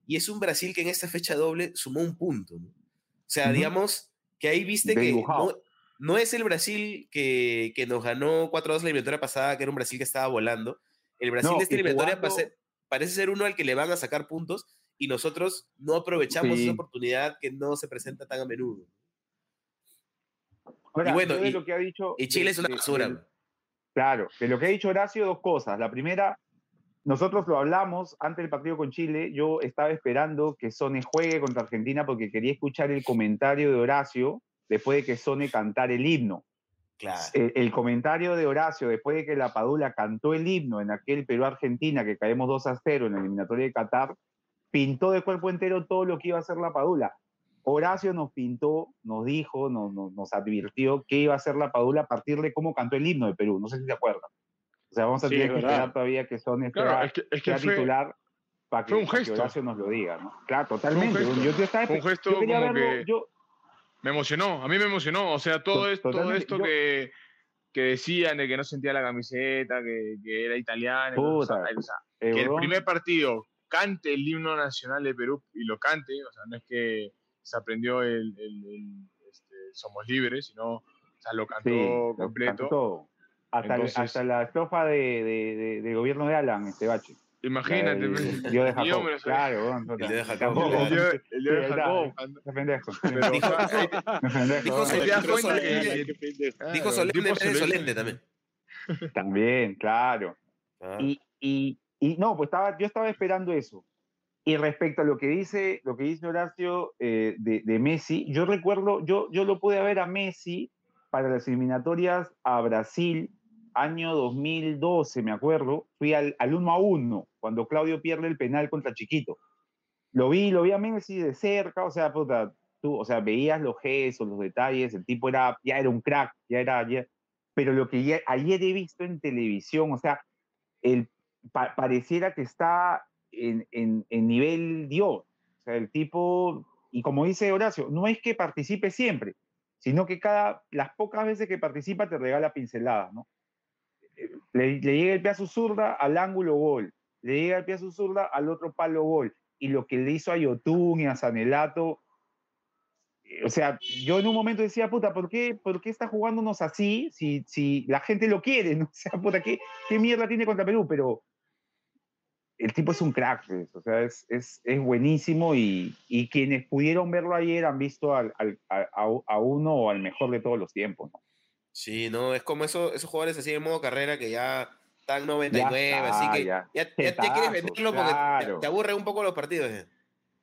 y es un Brasil que en esta fecha doble sumó un punto. ¿no? O sea, digamos que ahí viste De que dibujado. no, no es el Brasil que, que nos ganó 4-2 la eliminatoria pasada, que era un Brasil que estaba volando. El Brasil No, de esta eliminatoria jugando- pase- parece ser uno al que le van a sacar puntos y nosotros no aprovechamos Sí. esa oportunidad que no se presenta tan a menudo. Ahora, y bueno, y- lo que ha dicho. Y Chile de- es una basura. Claro, de lo que ha dicho Horacio, dos cosas. La primera, nosotros lo hablamos antes del partido con Chile. Yo estaba esperando que Sone juegue contra Argentina porque quería escuchar el comentario de Horacio después de que Sone cantara el himno. Claro. El, el comentario de Horacio después de que la Padula cantó el himno en aquel Perú-Argentina que caemos 2 a 0 en la eliminatoria de Qatar, pintó de cuerpo entero todo lo que iba a hacer la Padula. Horacio nos pintó, nos dijo, nos, nos, nos advirtió que iba a ser la Padula a partir de cómo cantó el himno de Perú. No sé si se acuerdan. O sea, vamos a Sí, tener que esperar todavía que son Claro, es que, es que fue, titular para que, fue un para que gesto. Horacio nos lo diga. ¿no? Claro, totalmente. gesto. Yo, yo estaba Fue un gesto yo como verlo, que- yo- me emocionó, a mí me emocionó. O sea, todo, To- esto, todo esto yo- que, que decían de que no sentía la camiseta, que, que era italiano. o sea, Puta, o sea, el que el primer partido cante el himno nacional de Perú y lo cante, o sea, no es que se aprendió el, el- el, este, Somos Libres, sino o sea, lo cantó Sí, lo completo. cantó. Hasta, Entonces- hasta la estrofa de, de, de- de gobierno de Alan, este bache. Imagínate, La pues, el Dios de (laughs) yo Jacob. Claro, puta. El Dios de Jacob. Tampoco, el Dios sí, el Dios de Jacob. Qué pendejo. Pero, Dijo Dijo solemne. Dijo el solemne también. También, claro. Ah. Y, y, y no, pues estaba, yo estaba esperando eso. Y respecto a lo que dice, lo que dice Horacio eh, de, de Messi, yo recuerdo, yo, yo lo pude ver a Messi para las eliminatorias a Brasil, año 2012, me acuerdo. Fui al, al 1 a 1, cuando Claudio pierde el penal contra Chiquito. Lo vi, lo vi a Messi de cerca, o sea, puta, tú, o sea, veías los gestos, los detalles, el tipo era, ya era un crack, ya era, ya- pero lo que ya- ayer he visto en televisión, o sea, el, pa- pareciera que está en, en- en nivel Dios. O sea, el tipo, y como dice Horacio, no es que participe siempre, sino que cada, las pocas veces que participa te regala pinceladas, ¿no? Le, le llega el pie a su zurda al ángulo gol, le llega el pie a su zurda al otro palo gol, y lo que le hizo a Yotun y a Sanelato, eh, o sea, yo en un momento decía, puta, ¿por qué, por qué está jugándonos así si, si la gente lo quiere? ¿no? (laughs) O sea, puta, ¿qué, ¿qué mierda tiene contra Perú? Pero el tipo es un crack, pues, o sea, es, es, es buenísimo y, y quienes pudieron verlo ayer han visto al, al- a- a uno o al mejor de todos los tiempos. ¿no? Sí, no, es como eso, esos jugadores así en modo carrera que ya están 99, así que ya, ya, quieres venderlo porque te, aburre un poco los partidos. eh.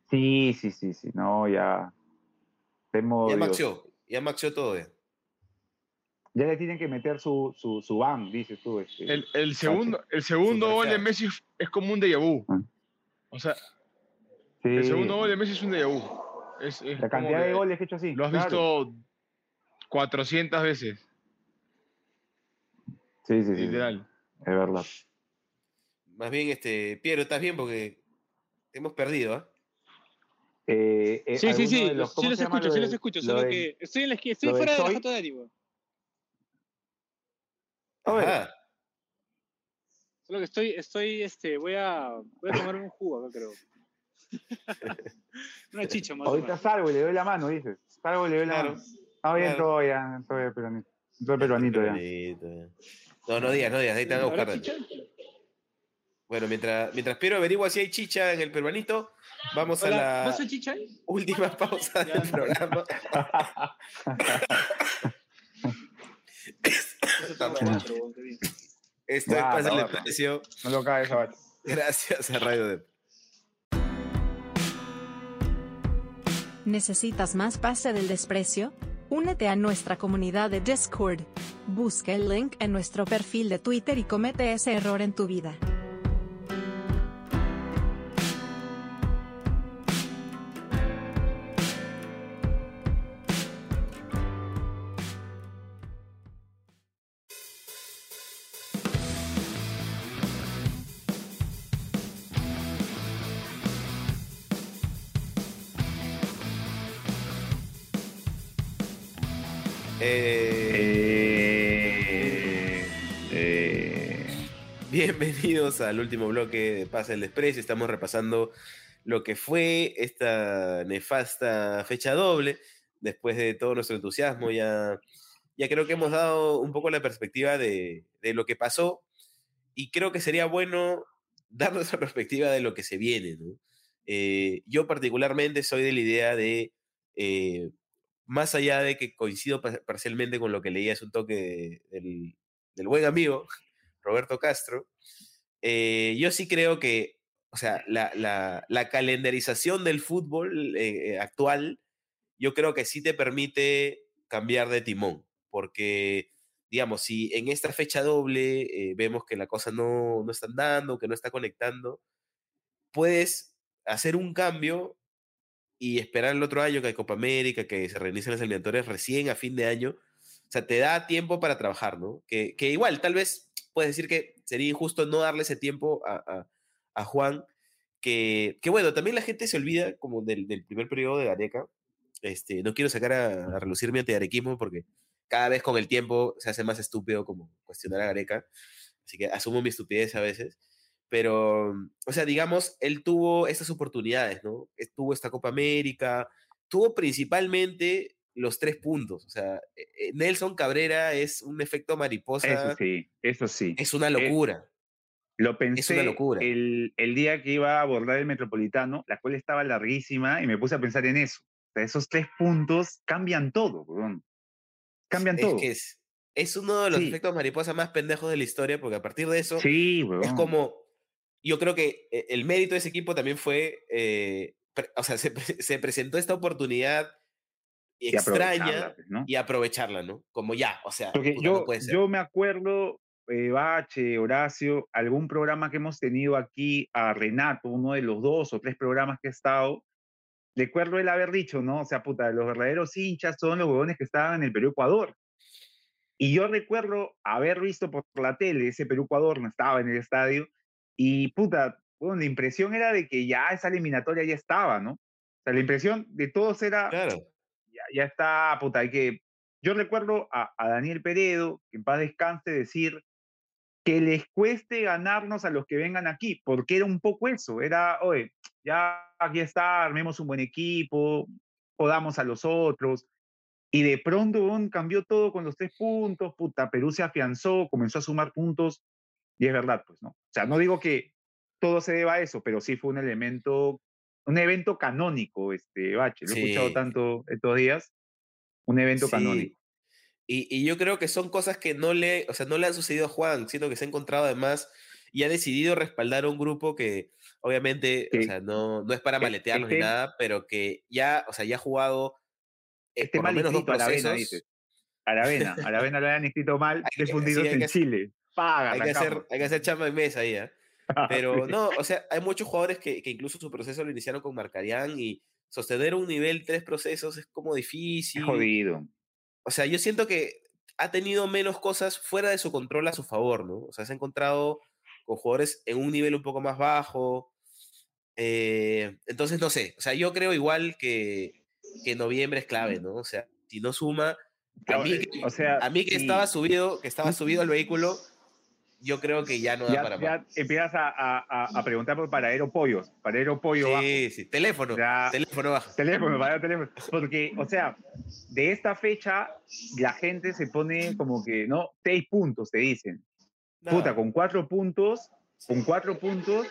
Sí, sí, sí, sí, no, ya. Temo, Ya maxió, ya maxió todo. eh. Ya le tienen que meter su, su, su ban, dices tú. Este. El, el segundo, el segundo gol de. Messi es como un déjà vu. Ah. O sea, Sí, el segundo gol de Messi es un déjà vu. Es, es La cantidad de goles que he hecho así. Lo has claro. visto 400 veces, Sí, sí, sí. literal. Es verdad. Más bien, este, Piero, ¿estás bien? Porque te hemos perdido, ¿ah? Eh, eh, Sí, sí, sí, los- sí ¿cómo los escucho, lo sí los escucho, lo solo que estoy en la esquina, estoy fuera de la jato de Ajá. Solo que estoy, estoy, este, voy a, voy a tomarme un jugo acá, creo. (laughs) Una chicha más o Ahorita menos. salgo y le doy la mano, dices. Salgo y le doy la Claro, mano. Está bien claro. todo ya, todo peruanito. Todo peruanito ya. No, no digas, no digas, ahí te van a ¿Habrá buscar. Bueno, mientras, mientras Piero averigua si hay chicha en el peruanito, vamos a la ¿vas a chicha última (laughs) pausa Ya, del no. programa. Esto es Pásale el. Precio. No lo caes, Sabache. Gracias a Radio Dep. ¿Necesitas más pase del desprecio? Únete a nuestra comunidad de Discord. Busca el link en nuestro perfil de Twitter y comete ese error en tu vida. Bienvenidos al último bloque de Pasa el Desprecio. Estamos repasando lo que fue esta nefasta fecha doble. Después de todo nuestro entusiasmo, ya, ya creo que hemos dado un poco la perspectiva de, de lo que pasó. Y creo que sería bueno dar nuestra perspectiva de lo que se viene. ¿no? Eh, yo particularmente soy de la idea de, eh, más allá de que coincido pa- parcialmente con lo que leí hace un toque de- del, del buen amigo Roberto Castro, eh, yo sí creo que, o sea, la, la- la calendarización del fútbol eh, eh, actual, yo creo que sí te permite cambiar de timón, porque, digamos, si en esta fecha doble eh, vemos que la cosa no, no está andando, que no está conectando, puedes hacer un cambio y esperar el otro año que hay Copa América, que se reinicien las eliminatorias recién a fin de año. O sea, te da tiempo para trabajar, ¿no? Que, que igual, tal vez puedes decir que sería injusto no darle ese tiempo a, a- a Juan, que, que bueno, también la gente se olvida como del, del primer periodo de Gareca. Este, no quiero sacar a, a relucir mi antiarequismo porque cada vez con el tiempo se hace más estúpido como cuestionar a Gareca. Así que asumo mi estupidez a veces. Pero, o sea, digamos, él tuvo estas oportunidades, ¿no? Tuvo esta Copa América, tuvo principalmente los tres puntos. O sea, eh, eh, Nelson Cabrera es un efecto mariposa, eso sí, eso sí. es una locura. Lo pensé locura. El, el día que iba a abordar el Metropolitano, la cual estaba larguísima, y me puse a pensar en eso. O sea, esos tres puntos cambian todo, weón. Cambian es todo. que es, es uno de los Sí. efectos mariposa más pendejos de la historia, porque a partir de eso Sí, weón. es como, yo creo que eh, el mérito de ese equipo también fue, eh, pre- o sea, se, (laughs) se presentó esta oportunidad Y extraña pues, ¿no? y aprovecharla, ¿no? Como ya, o sea, Porque no yo, puede ser. yo me acuerdo, eh, Bache, Horacio, algún programa que hemos tenido aquí a Renato, uno de los dos o tres programas que he estado, recuerdo él haber dicho, ¿no? O sea, puta, los verdaderos hinchas son los huevones que estaban en el Perú-Ecuador. Y yo recuerdo haber visto por la tele ese Perú-Ecuador, no estaba en el estadio, y puta, bueno, la impresión era de que ya esa eliminatoria ya estaba, ¿no? O sea, la impresión de todos era, Claro, ya, está, puta, hay que... Yo recuerdo a, Daniel Peredo, que en paz descanse, decir que les cueste ganarnos a los que vengan aquí, porque era un poco eso, era, oye, ya aquí está, armemos un buen equipo, jodamos a los otros, y de pronto cambió todo con los tres puntos, puta, Perú se afianzó, comenzó a sumar puntos, y es verdad, pues, ¿no? O sea, no digo que todo se deba a eso, pero sí fue un elemento, un evento canónico, este, Bache, lo he escuchado tanto estos días, un evento Sí. canónico. Y, y yo creo que son cosas que no le, o sea, no le han sucedido a Juan, siento que se ha encontrado además y ha decidido respaldar a un grupo que obviamente, o sea, no, no es para El- maletearnos ni este- nada, pero que ya, o sea, ya ha jugado eh, Este por lo mal menos dos inscrito, Aravena, procesos. dices. Aravena, Aravena lo habían inscrito (laughs) mal, Hay de que- fundidos sí, hay en que- Chile. Paga, Hay que, hacer, hay que hacer chamba en mesa ahí, ¿ah? (laughs) Pero no, o sea, hay muchos jugadores que, que incluso su proceso lo iniciaron con Marcarián y sostener un nivel tres procesos es como difícil. jodido. O sea, yo siento que ha tenido menos cosas fuera de su control a su favor, ¿no? O sea, se ha encontrado con jugadores en un nivel un poco más bajo. eh, entonces, no sé, o sea, yo creo igual que, que noviembre es clave, ¿no? O sea, si no suma, a mí, que- O sea, a mí que sí, estaba subido, que estaba subido al vehículo, yo creo que ya no da ya, para más. ya empiezas a, a- a- preguntar por paradero pollos, paradero pollo bajo. Sí, sí, teléfono, Ya. teléfono bajo. Teléfono, para teléfono. Porque, o sea, de esta fecha, la gente se pone como que, ¿no? Seis puntos, te dicen. Puta, con cuatro puntos, con cuatro puntos,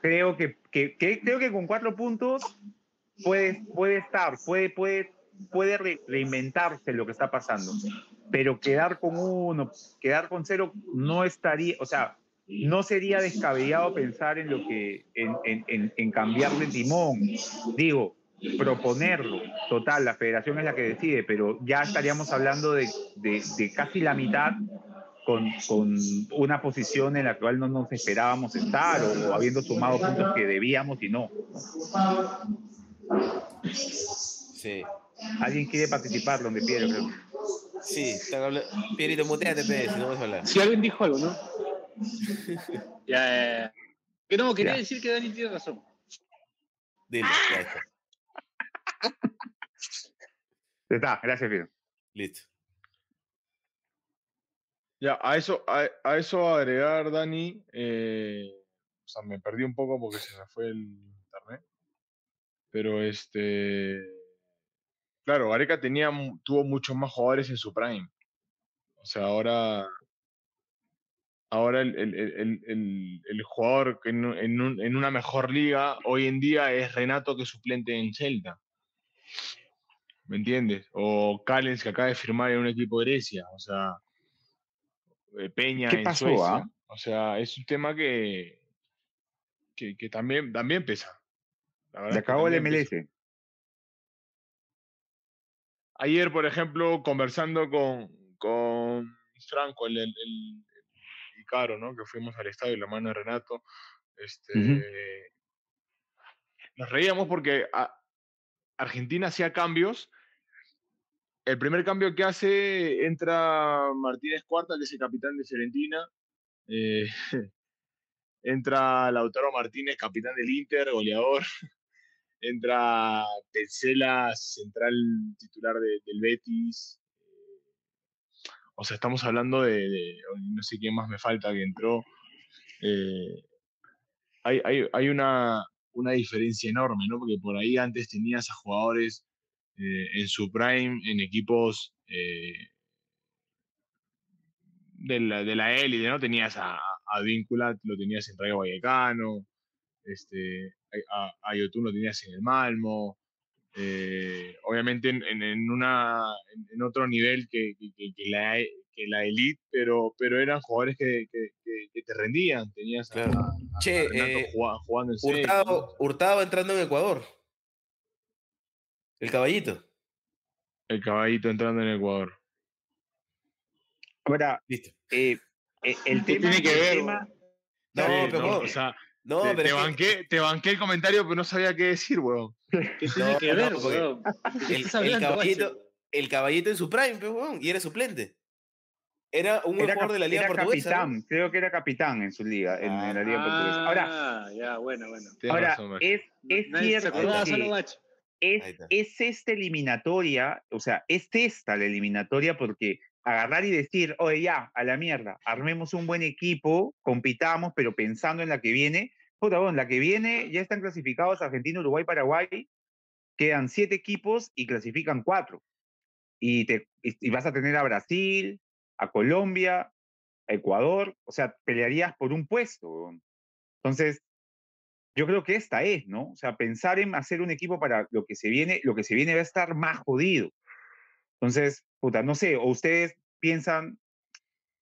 creo que, que- que- creo que con cuatro puntos puede, puede estar, puede, puede, puede re- reinventarse lo que está pasando. Pero quedar con uno, quedar con cero, no estaría, o sea, no sería descabellado pensar en lo que, en, en, en, en cambiar de timón. Digo, proponerlo. Total, la federación es la que decide, pero ya estaríamos hablando de, de, de casi la mitad con, con una posición en la cual no nos esperábamos estar o, o habiendo sumado puntos que debíamos y no. Sí, Alguien quiere participar donde Piero, creo. Sí. Pierito, muteate, si no vas a hablar. Si alguien dijo algo, ¿no? (laughs) ya, ya, ya. Que no, quería Ya. decir que Dani tiene razón. Dile, ya está. Ya Está, gracias, Piero. Listo. Ya, a eso, a, a eso agregar, Dani, eh, o sea, me perdí un poco porque se me fue el internet. Pero este. Claro, Gareca tenía, tuvo muchos más jugadores en su prime. O sea, ahora. Ahora el, el- el- el- jugador que en, un- en un- en una mejor liga hoy en día es Renato que es suplente en Celta. ¿Me entiendes? O Callens que acaba de firmar en un equipo de Grecia. O sea, eh, Peña ¿Qué en pasó, Suecia. ah? O sea, es un tema que, que, que también, también pesa. La verdad que acabó el también pesa. Ayer, por ejemplo, conversando con, con Franco, el, el, el- el Icaro, ¿no? Que fuimos al estadio, la mano de Renato, este, nos reíamos porque a- Argentina hacía cambios. El primer cambio que hace, entra Martínez Cuarta, que es el capitán de Fiorentina. eh, (laughs) entra Lautaro Martínez, capitán del Inter, goleador. Entra Petzela, central titular de- del Betis. O sea, estamos hablando de, no sé quién más me falta que entró. Eh, hay hay, hay una, una diferencia enorme, ¿no? Porque por ahí antes tenías a jugadores eh, en su prime, en equipos eh, de, la, de la élite, ¿no? Tenías a, a a Víncula, lo tenías en Rayo Vallecano, este, a, a Yotun lo tenías en el Malmo, eh, obviamente en, en- en una, en, en otro nivel que, que- la, e- que la elite, pero, pero eran jugadores que, que- que- que te rendían, tenías Claro. a- a Che, Renato eh, jugando, jugando en serio, ¿no? Hurtado, Hurtado entrando en Ecuador. El caballito. el caballito entrando en Ecuador. Ahora, Listo. eh, eh, el ¿Qué tema, tiene que ver, tema- No, pero no, o sea, no, te, pero te que banqué, te banqué el comentario, pero no sabía qué decir, weón. (laughs) ¿Qué tiene No, que ver, no, weón? ¿De qué el, el caballito, el caballito en su prime, weón, y era suplente. Era un buen era, jugador de la liga era portuguesa. ¿no? capitán, creo que era capitán en su liga, en, en la liga portuguesa. Ahora, Ah, ya, bueno, bueno. Ahora razón, es, es cierto que es, es esta eliminatoria, o sea, es esta la eliminatoria porque agarrar y decir, oye, ya, a la mierda, armemos un buen equipo, compitamos, pero pensando en la que viene, puta, la que viene ya están clasificados Argentina, Uruguay, Paraguay, quedan siete equipos y clasifican cuatro. Y, te, y vas a tener a Brasil, a Colombia, a Ecuador, o sea, pelearías por un puesto. Entonces, yo creo que esta es, ¿no? O sea, pensar en hacer un equipo para lo que se viene, lo que se viene va a estar más jodido. Entonces, puta, no sé, o ustedes piensan,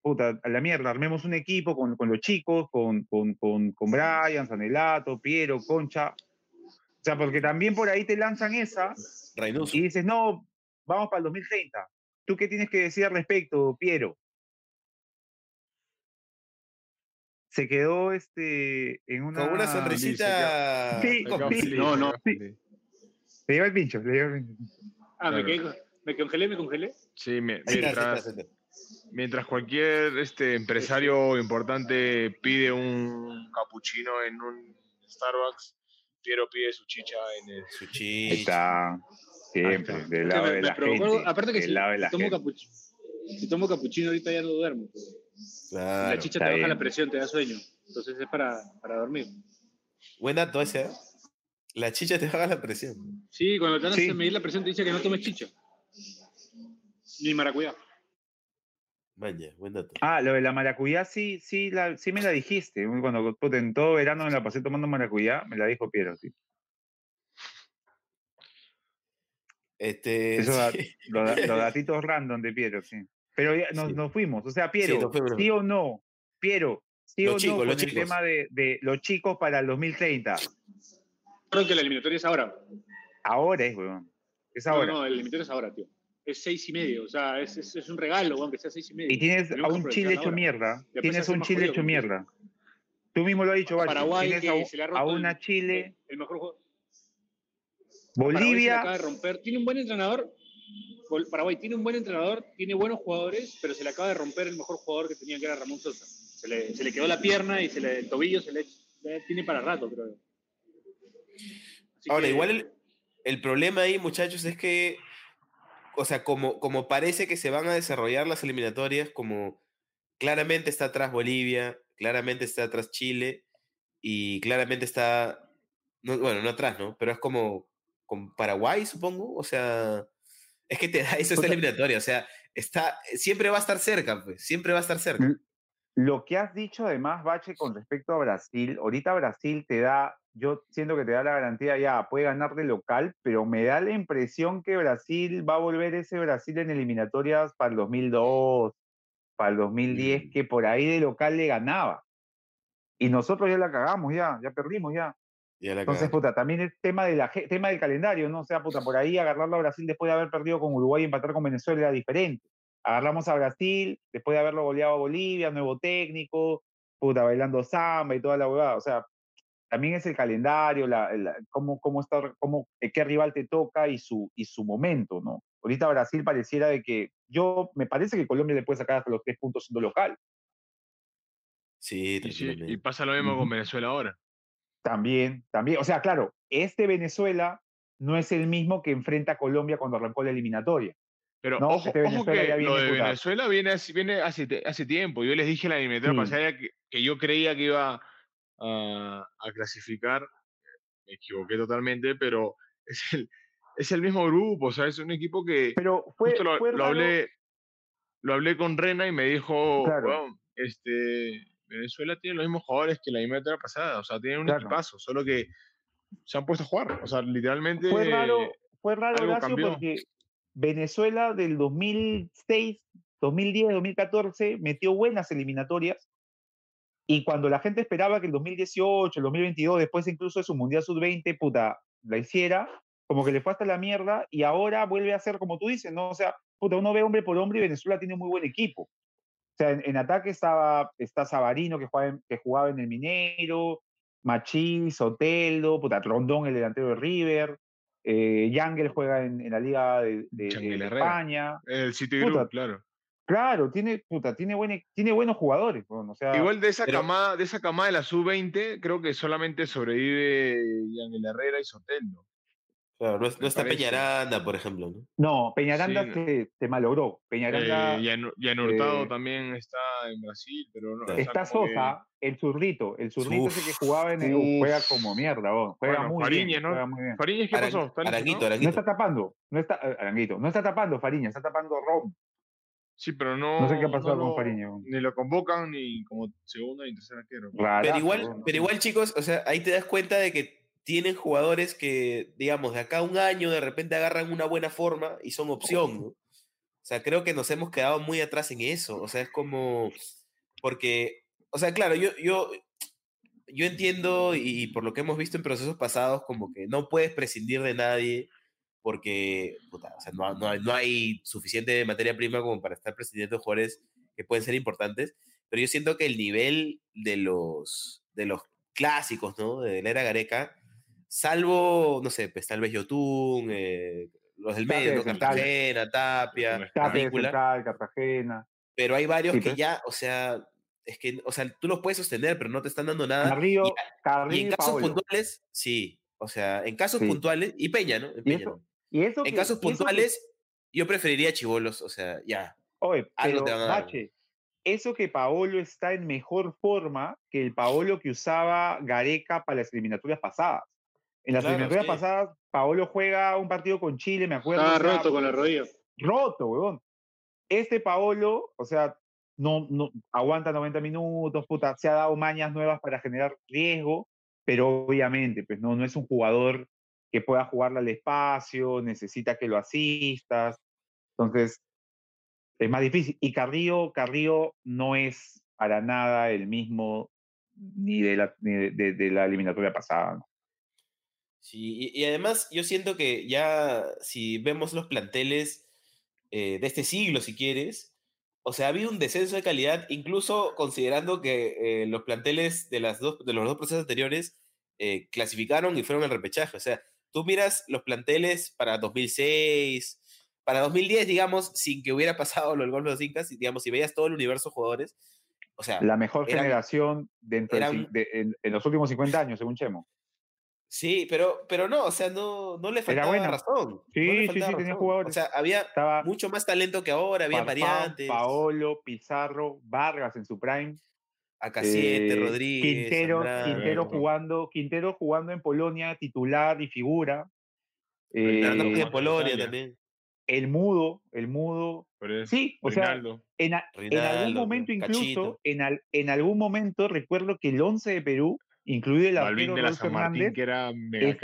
puta, a la mierda, armemos un equipo con, con los chicos, con, con, con, con Brian, Sanelato, Piero, Concha. O sea, porque también por ahí te lanzan esa Reynoso. y dices, no, vamos para el 2030. ¿Tú qué tienes que decir al respecto, Piero? Se quedó este, en una... Con una sonrisita. Sí, Me sí, no, me no, sí. Le lleva el pincho, le lleva el pincho. Ah, me, quedé- me congelé, me congelé. Sí, está, mientras. Mientras cualquier este, empresario importante pide un capuchino en un Starbucks, Piero pide su chicha en el... Su chicha. está. Siempre, está. del lado de me la provocó gente. aparte que si, lado de si la tomo gente. capuchino, si tomo capuchino ahorita ya no duermo. Claro. la chicha te baja bien. la presión, te da sueño. Entonces es para, para dormir. Buen dato ese, ¿eh? La chicha te baja la presión. Sí, cuando te van a Sí. medir la presión te dice que no tomes chicha. Ni maracuyá. Vaya, buen dato. Ah, lo de la maracuyá sí, sí, la, sí me la dijiste. Cuando en todo verano me la pasé tomando maracuyá, me la dijo Piero, sí. Este, da- sí. los, da- los (laughs) datitos random de Piero, sí. Pero ya nos, Sí. nos fuimos. O sea, Piero. ¿sí o no? Piero, ¿sí Los o chicos, no con los el chicos. tema de, de los chicos para el 2030? Creo que la eliminatoria es ahora. Ahora es, weón. Es No, ahora. no, la eliminatoria es ahora, tío. Es seis y medio. O sea, es, es, es un regalo, aunque sea seis y medio. Y tienes a un Chile hecho mierda. Tienes un Chile hecho mierda. Tú mismo lo has dicho, Bacho. Paraguay, Tienes que a, se le ha a el- una Chile, El mejor juego. Se Bolivia. acaba de romper. Tiene un buen entrenador. Paraguay tiene un buen entrenador, tiene buenos jugadores, pero se le acaba de romper el mejor jugador que tenía, que era Ramón Sosa. Se le, se le quedó la pierna y se le, el tobillo se le tiene para rato, creo. Así Ahora, que- igual el, el problema ahí, muchachos, es que, o sea, como, como parece que se van a desarrollar las eliminatorias, como claramente está atrás Bolivia, claramente está atrás Chile y claramente está, no, bueno, no atrás, ¿no? Pero es como con Paraguay, supongo, o sea, es que te da eso esta eliminatoria, o sea, está, siempre va a estar cerca, pues, siempre va a estar cerca. Lo que has dicho además, Bache, con respecto a Brasil, ahorita Brasil te da, yo siento que te da la garantía, ya, puede ganar de local, pero me da la impresión que Brasil va a volver ese Brasil en eliminatorias para el 2002, para el 2010, Mm. que por ahí de local le ganaba. Y nosotros ya la cagamos, ya, ya perdimos, ya. Ya la Entonces, puta, también el tema, de la, tema del calendario, ¿no? O sea, puta, por ahí agarrarlo a Brasil después de haber perdido con Uruguay y empatar con Venezuela era diferente. Agarramos a Brasil después de haberlo goleado a Bolivia, nuevo técnico, puta, bailando samba y toda la huevada. O sea, también es el calendario, la, la- cómo, cómo está, cómo, qué rival te toca y su, y su momento, ¿no? Ahorita Brasil pareciera de que yo, me parece que Colombia le puede sacar hasta los tres puntos siendo local. Sí, Y, sí, y pasa lo mismo con Venezuela ahora. También, también. O sea, claro, este Venezuela no es el mismo que enfrenta a Colombia cuando arrancó la eliminatoria. Pero No, ojo, este ojo que lo viene de. Venezuela viene, hace- viene hace, tiempo. Yo les dije en la eliminatoria Sí. pasada que, que yo creía que iba a, a clasificar. Me equivoqué totalmente, pero (laughs) es el, es el mismo grupo. O sea, es un equipo que Pero fue, justo lo, fue lo hablé, lo hablé con Rena y me dijo, Claro. "Weón, este, Venezuela tiene los mismos jugadores que la eliminatoria pasada. O sea, tienen un Claro. equipazo, solo que se han puesto a jugar. O sea, literalmente... fue raro, fue raro Horacio, porque Venezuela del 2006, 2010, 2014 metió buenas eliminatorias y cuando la gente esperaba que el 2018, el 2022, después incluso de su Mundial Sub-20, puta, la hiciera, como que le fue hasta la mierda y ahora vuelve a ser como tú dices, ¿no? O sea, puta, uno ve hombre por hombre y Venezuela tiene un muy buen equipo. O sea, en, en ataque estaba, está Sabarino, que jugaba, en, que jugaba en el Mineiro, Machís, Soteldo, puta, Rondón, el delantero de River, eh, Yangel juega en, en la Liga de. España. El City Puta, Group, claro. Claro, tiene, puta, tiene, buen, tiene buenos jugadores. weón, o sea, Igual de esa pero- camada, de esa camada de la sub-20, creo que solamente sobrevive Yangel Herrera y Soteldo. Claro, no, es- no está parece. Peñaranda, por ejemplo, ¿no? no, Peñaranda Sí, no. se, se malogró. Peñaranda Eh, Yan, Yan Hurtado eh, también está en Brasil, pero no. Está que- Sosa, el zurrito, el zurrito ese que Uf, jugaba en el, uf, juega como mierda, juega Bueno, muy Fariñez, bien, ¿no? juega muy bien. Fariñez, ¿qué Aran- pasó? ¿Está Aranguito? No Aranguito. está tapando, no está, eh, Aranguito, no está tapando Fariña, está tapando Rom. Sí, pero no. No sé qué ha pasado no con weón. Ni lo convocan ni como segundo ni tercer arquero. Pero Rarazo, igual, pero igual, chicos, o sea, ahí te das cuenta de que tienen jugadores que, digamos, de acá a un año de repente agarran una buena forma y son opción, ¿no? O O sea, creo que nos hemos quedado muy atrás en eso. O sea, es como, porque, o sea, claro, yo, yo, yo entiendo y por lo que hemos visto en procesos pasados, como que no puedes prescindir de nadie porque puta, o sea, no, no, hay, no, hay, suficiente materia prima como para estar presidiendo jugadores que pueden ser importantes, pero yo siento que el nivel de los, de los clásicos, ¿no? De la era Gareca, salvo, no sé, pues tal vez Yotun, eh, los del medio, ¿no? Cartagena, Tapia, Tapia Central, Cartagena. Pero hay varios que ya, o sea, es que, o sea, tú los puedes sostener, pero no te están dando nada. Carrillo, y, Carrillo y en casos puntuales, sí. O sea, en casos Sí. puntuales, y Peña, ¿no? En, Peña, eso, ¿no? Y eso en que- casos que- puntuales, yo preferiría chivolos, o sea, ya. Oye, algo pero, te van a dar. Bache, eso que Paolo está en mejor forma que el Paolo que usaba Gareca para las eliminatorias pasadas. En las Claro, eliminatorias sí. pasadas, Paolo juega un partido con Chile, me acuerdo. Estaba o sea, roto con la rodilla. roto, weón. Este Paolo, o sea, no, no aguanta 90 minutos, puta, se ha dado mañas nuevas para generar riesgo, pero obviamente, pues no, no es un jugador que pueda jugarle al espacio, necesita que lo asistas. Entonces, es más difícil. Y Carrillo, Carrillo no es para nada el mismo ni de la, ni de, la eliminatoria pasada. Sí, y, y además yo siento que ya si vemos los planteles eh, de este siglo, si quieres, o sea, ha habido un descenso de calidad, incluso considerando que eh, los planteles de, las dos, de los dos procesos anteriores eh, clasificaron y fueron al repechaje. O sea, tú miras los planteles para 2006, para 2010, digamos, sin que hubiera (laughs) pasado lo del gol de los Incas, y, digamos, si veías todo el universo de jugadores, o sea, La mejor Eran- generación dentro eran- de- en, en los últimos 50 años, según Chemo. Sí, pero, pero no, o sea, no, no le faltaba buena. razón. Sí, no le sí, faltaba sí, tenía razón. jugadores. O sea, había Estaba mucho más talento que ahora, había Farfán, variantes. Paolo, Pizarro, Vargas en su prime. AK7, eh, Rodríguez. Quintero, Andrade. Quintero jugando, Quintero jugando en Polonia, titular y figura. Eh, de Polonia también. el mudo, el mudo. Sí, o sea, en, a- en algún momento incluso, en, al- en algún momento recuerdo que el 11 de Perú, incluido el arquero Raúl Fernández, que era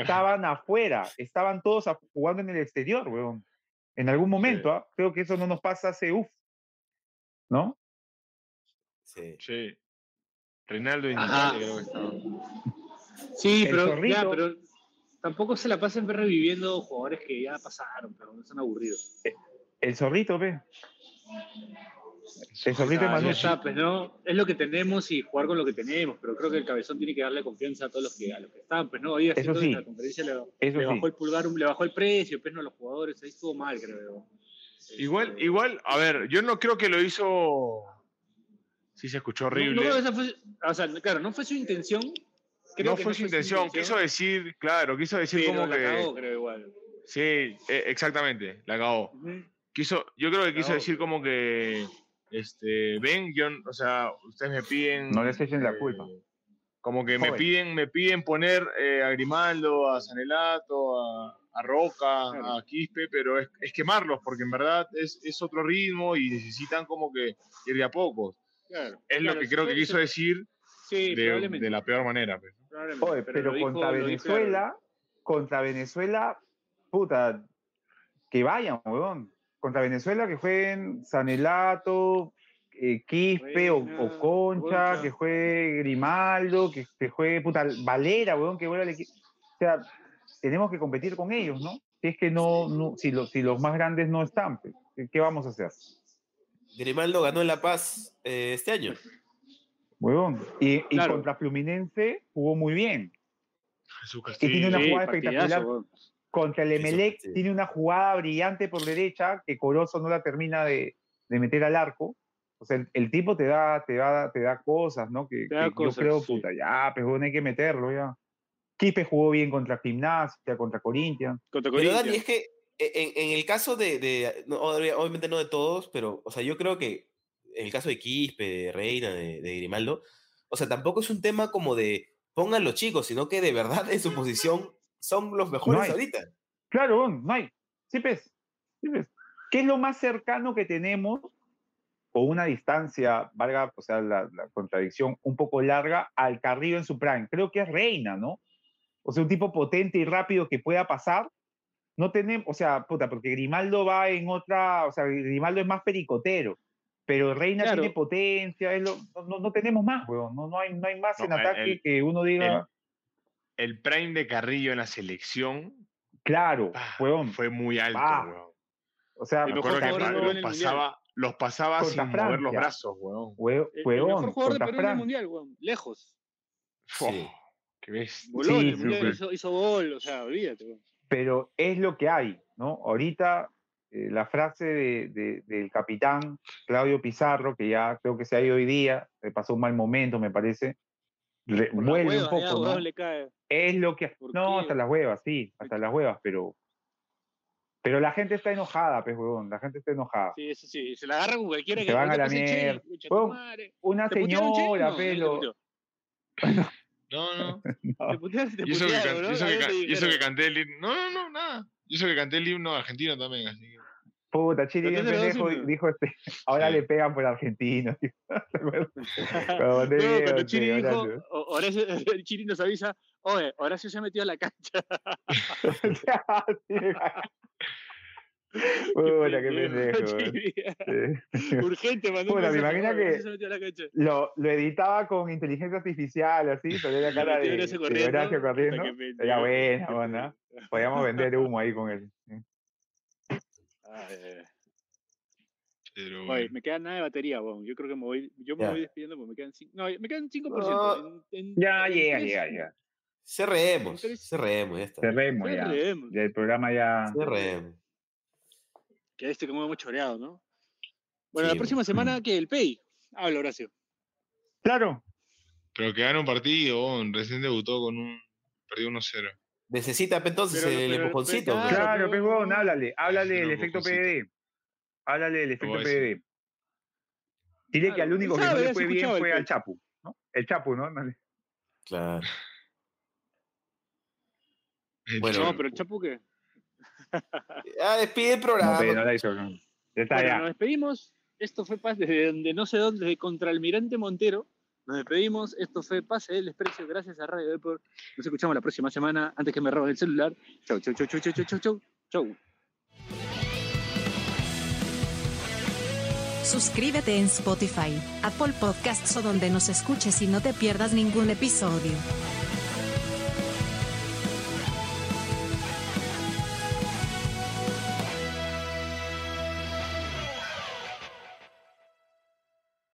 estaban afuera, estaban todos a- jugando en el exterior, weón. En algún momento, ¿ah? creo que eso no nos pasa hace uff, ¿no? Sí. Sí. Reinaldo. Italia creo que estaba. Sí, pero, zorrito. ya, pero tampoco se la pasen reviviendo jugadores que ya pasaron, pero no son aburridos. El zorrito, ve. El zorrito de Ah, está, pues no, es lo que tenemos y jugar con lo que tenemos, pero creo que el cabezón tiene que darle confianza a todos los que, a los que están, pues no, hoy Eso sí. en la conferencia le, Eso le sí. bajó el pulgar, le bajó el precio, pues no a los jugadores, ahí estuvo mal, creo. Igual, Este, igual, a ver, yo no creo que lo hizo. Sí, se escuchó no- no horrible. esa fue- o sea, claro, no fue su intención. creo no que fue su intención, quiso decir, claro, quiso decir pero como la que. cagó, creo igual. Sí, e- exactamente, la acabó. Ujú. Quiso, yo creo que quiso Cagó. decir como que, este, ven, yo, o sea, ustedes me piden. No les echen la eh, culpa. Como que me piden, me piden poner eh, a Grimaldo, a Sanelato, a, a Roca, Claro. a Quispe, pero es, es quemarlos, porque en verdad es, es otro ritmo y necesitan como que ir de a poco. Claro, Es claro, lo que creo que quiso decir Sí, de, la peor manera. pues. Oye, pero, contra dijo Venezuela, contra Venezuela, puta, que vayan, weón. Contra Venezuela que jueguen Sanelato, eh, Quispe o, Reina, o Concha, Concha. que juegue Grimaldo, que, que juegue puta Valera, weón, que vuelva al equipo. O sea, tenemos que competir con ellos, ¿no? Si es que no, no si, los, si los más grandes no están, pues, ¿qué, qué vamos a hacer? Grimaldo ganó en La Paz eh, este año. Weón. Y, y Claro. contra Fluminense jugó muy bien. Jesús Que tiene una jugada espectacular. Contra el Emelec tiene una jugada brillante por derecha que Corozo no la termina de, de meter al arco. O sea, el, el tipo te da, te, da, te da cosas, ¿no? Que, cosas, yo creo, sí. puta, ya, pues bueno, hay que meterlo ya. Quispe jugó bien contra Gimnasia, contra Corinthians. Contra Pero Dani, Corinthians. es que en, en el caso de, de- no, obvia- obviamente no de todos, pero, o sea, yo creo que en el caso de Quispe, de Reina, de, de Grimaldo, o sea, tampoco es un tema como de pongan los chicos, sino que de verdad en su posición son los mejores hay. ahorita. Claro, no hay. Sí, pues. Sí, pues. ¿Qué es lo más cercano que tenemos con una distancia, valga, o sea, la, la contradicción un poco larga, al Carrillo en su prime? Creo que es Reina, ¿no? O sea, un tipo potente y rápido que pueda pasar. No tenemos, o sea, puta, porque Grimaldo va en otra, o sea, Grimaldo es más pericotero, pero Reina Claro. tiene potencia, es lo- no, no, tenemos más, weón, no, no, hay, no hay más No, en el- ataque el- que uno diga, El prime de Carrillo en la selección claro, ah, weón, fue muy alto, Ah, weón. o sea, El Me acuerdo que los el pasaba, los pasaba Contra sin mover los Francia. brazos, weón. hue- El, el mejor jugador contra Perú en el mundial, weón. Lejos. Sí. Qué. Voló en Sí, el hizo, hizo gol, o sea, olvídate, weón. Pero es lo que hay, ¿no? Ahorita eh, la frase de- de- del capitán Claudio Pizarro, que ya creo que se ha ido hoy día, le pasó un mal momento, me parece, re- vuelve un poco, ¿no? le cae. Es lo que... ¿Por No, qué? hasta las huevas, sí, hasta las huevas, pero... Pero la gente está enojada, pues, huevón, la gente está enojada. Sí, eso sí, se la agarra con cualquiera Se que van a "Ahorita la mierda. concha tu Huevón, madre". Una señora, pelo... (laughs) (laughs) no No, (laughs) no. puteó. Te putearon, te Y eso que, canté el himno. No, no, no, nada. Y eso que canté el himno argentino también, así que. Puta, Chile bien pendejo, dijo este, (laughs) ahora Sí. le pegan por argentino. tío. (laughs) No, video, cuando Chiri dijo, Horacio. Horacio, el Chiri nos avisa, oye, Horacio se ha metido a la cancha. Puta, qué pendejo. (laughs) Sí. (laughs) Urgente, mandó Puta, me imagino "Oye, que-. Lo, lo editaba con inteligencia artificial, así, pero la (laughs) cara de, Horacio de corriendo. Horacio corriendo. Sería buena, buena. Podíamos vender humo ahí con él. Ay, ay. Pero Oye, bueno. me queda nada de batería, weón. Yo creo que me voy, yo me Ya. voy despidiendo porque me quedan 5, no, me quedan 5%. No. En- en- Ya en llega, llega, llega. Cerremos, cerremos, ya está. Cerremos ya. leemos. Ya el programa ya. Cerremos. Que este como hemos choreado, ¿no? Bueno, la próxima semana que el Pay. Habla, Horacio. Claro. Pero que gana un partido, recién debutó con un. Perdió 1-0. Necesita pe, entonces Pero- el pero- empujoncito. pero claro, Claro, pero- pues, huevón, háblale. Háblale del efecto. PDD. Háblale del efecto. PDD. Dile que al único que no le fue bien fue al. Chapu, ¿no? El Chapu, ¿no? Claro. El Bueno, No, pero el Chapu que. (laughs) Ah, despide el No, programa. no la hizo. no. Ya está Bueno, ya. nos despedimos. Esto fue Paz desde donde no sé dónde, desde Contralmirante Montero. Nos despedimos. Esto fue Pase del Desprecio. Gracias a Radio Depor. Nos escuchamos la próxima semana. Antes que me roben el celular. Chau, chau, chau, chau, chau, chau, chau, chau. Chau. Suscríbete en Spotify, Apple Podcasts o donde nos escuches y no te pierdas ningún episodio.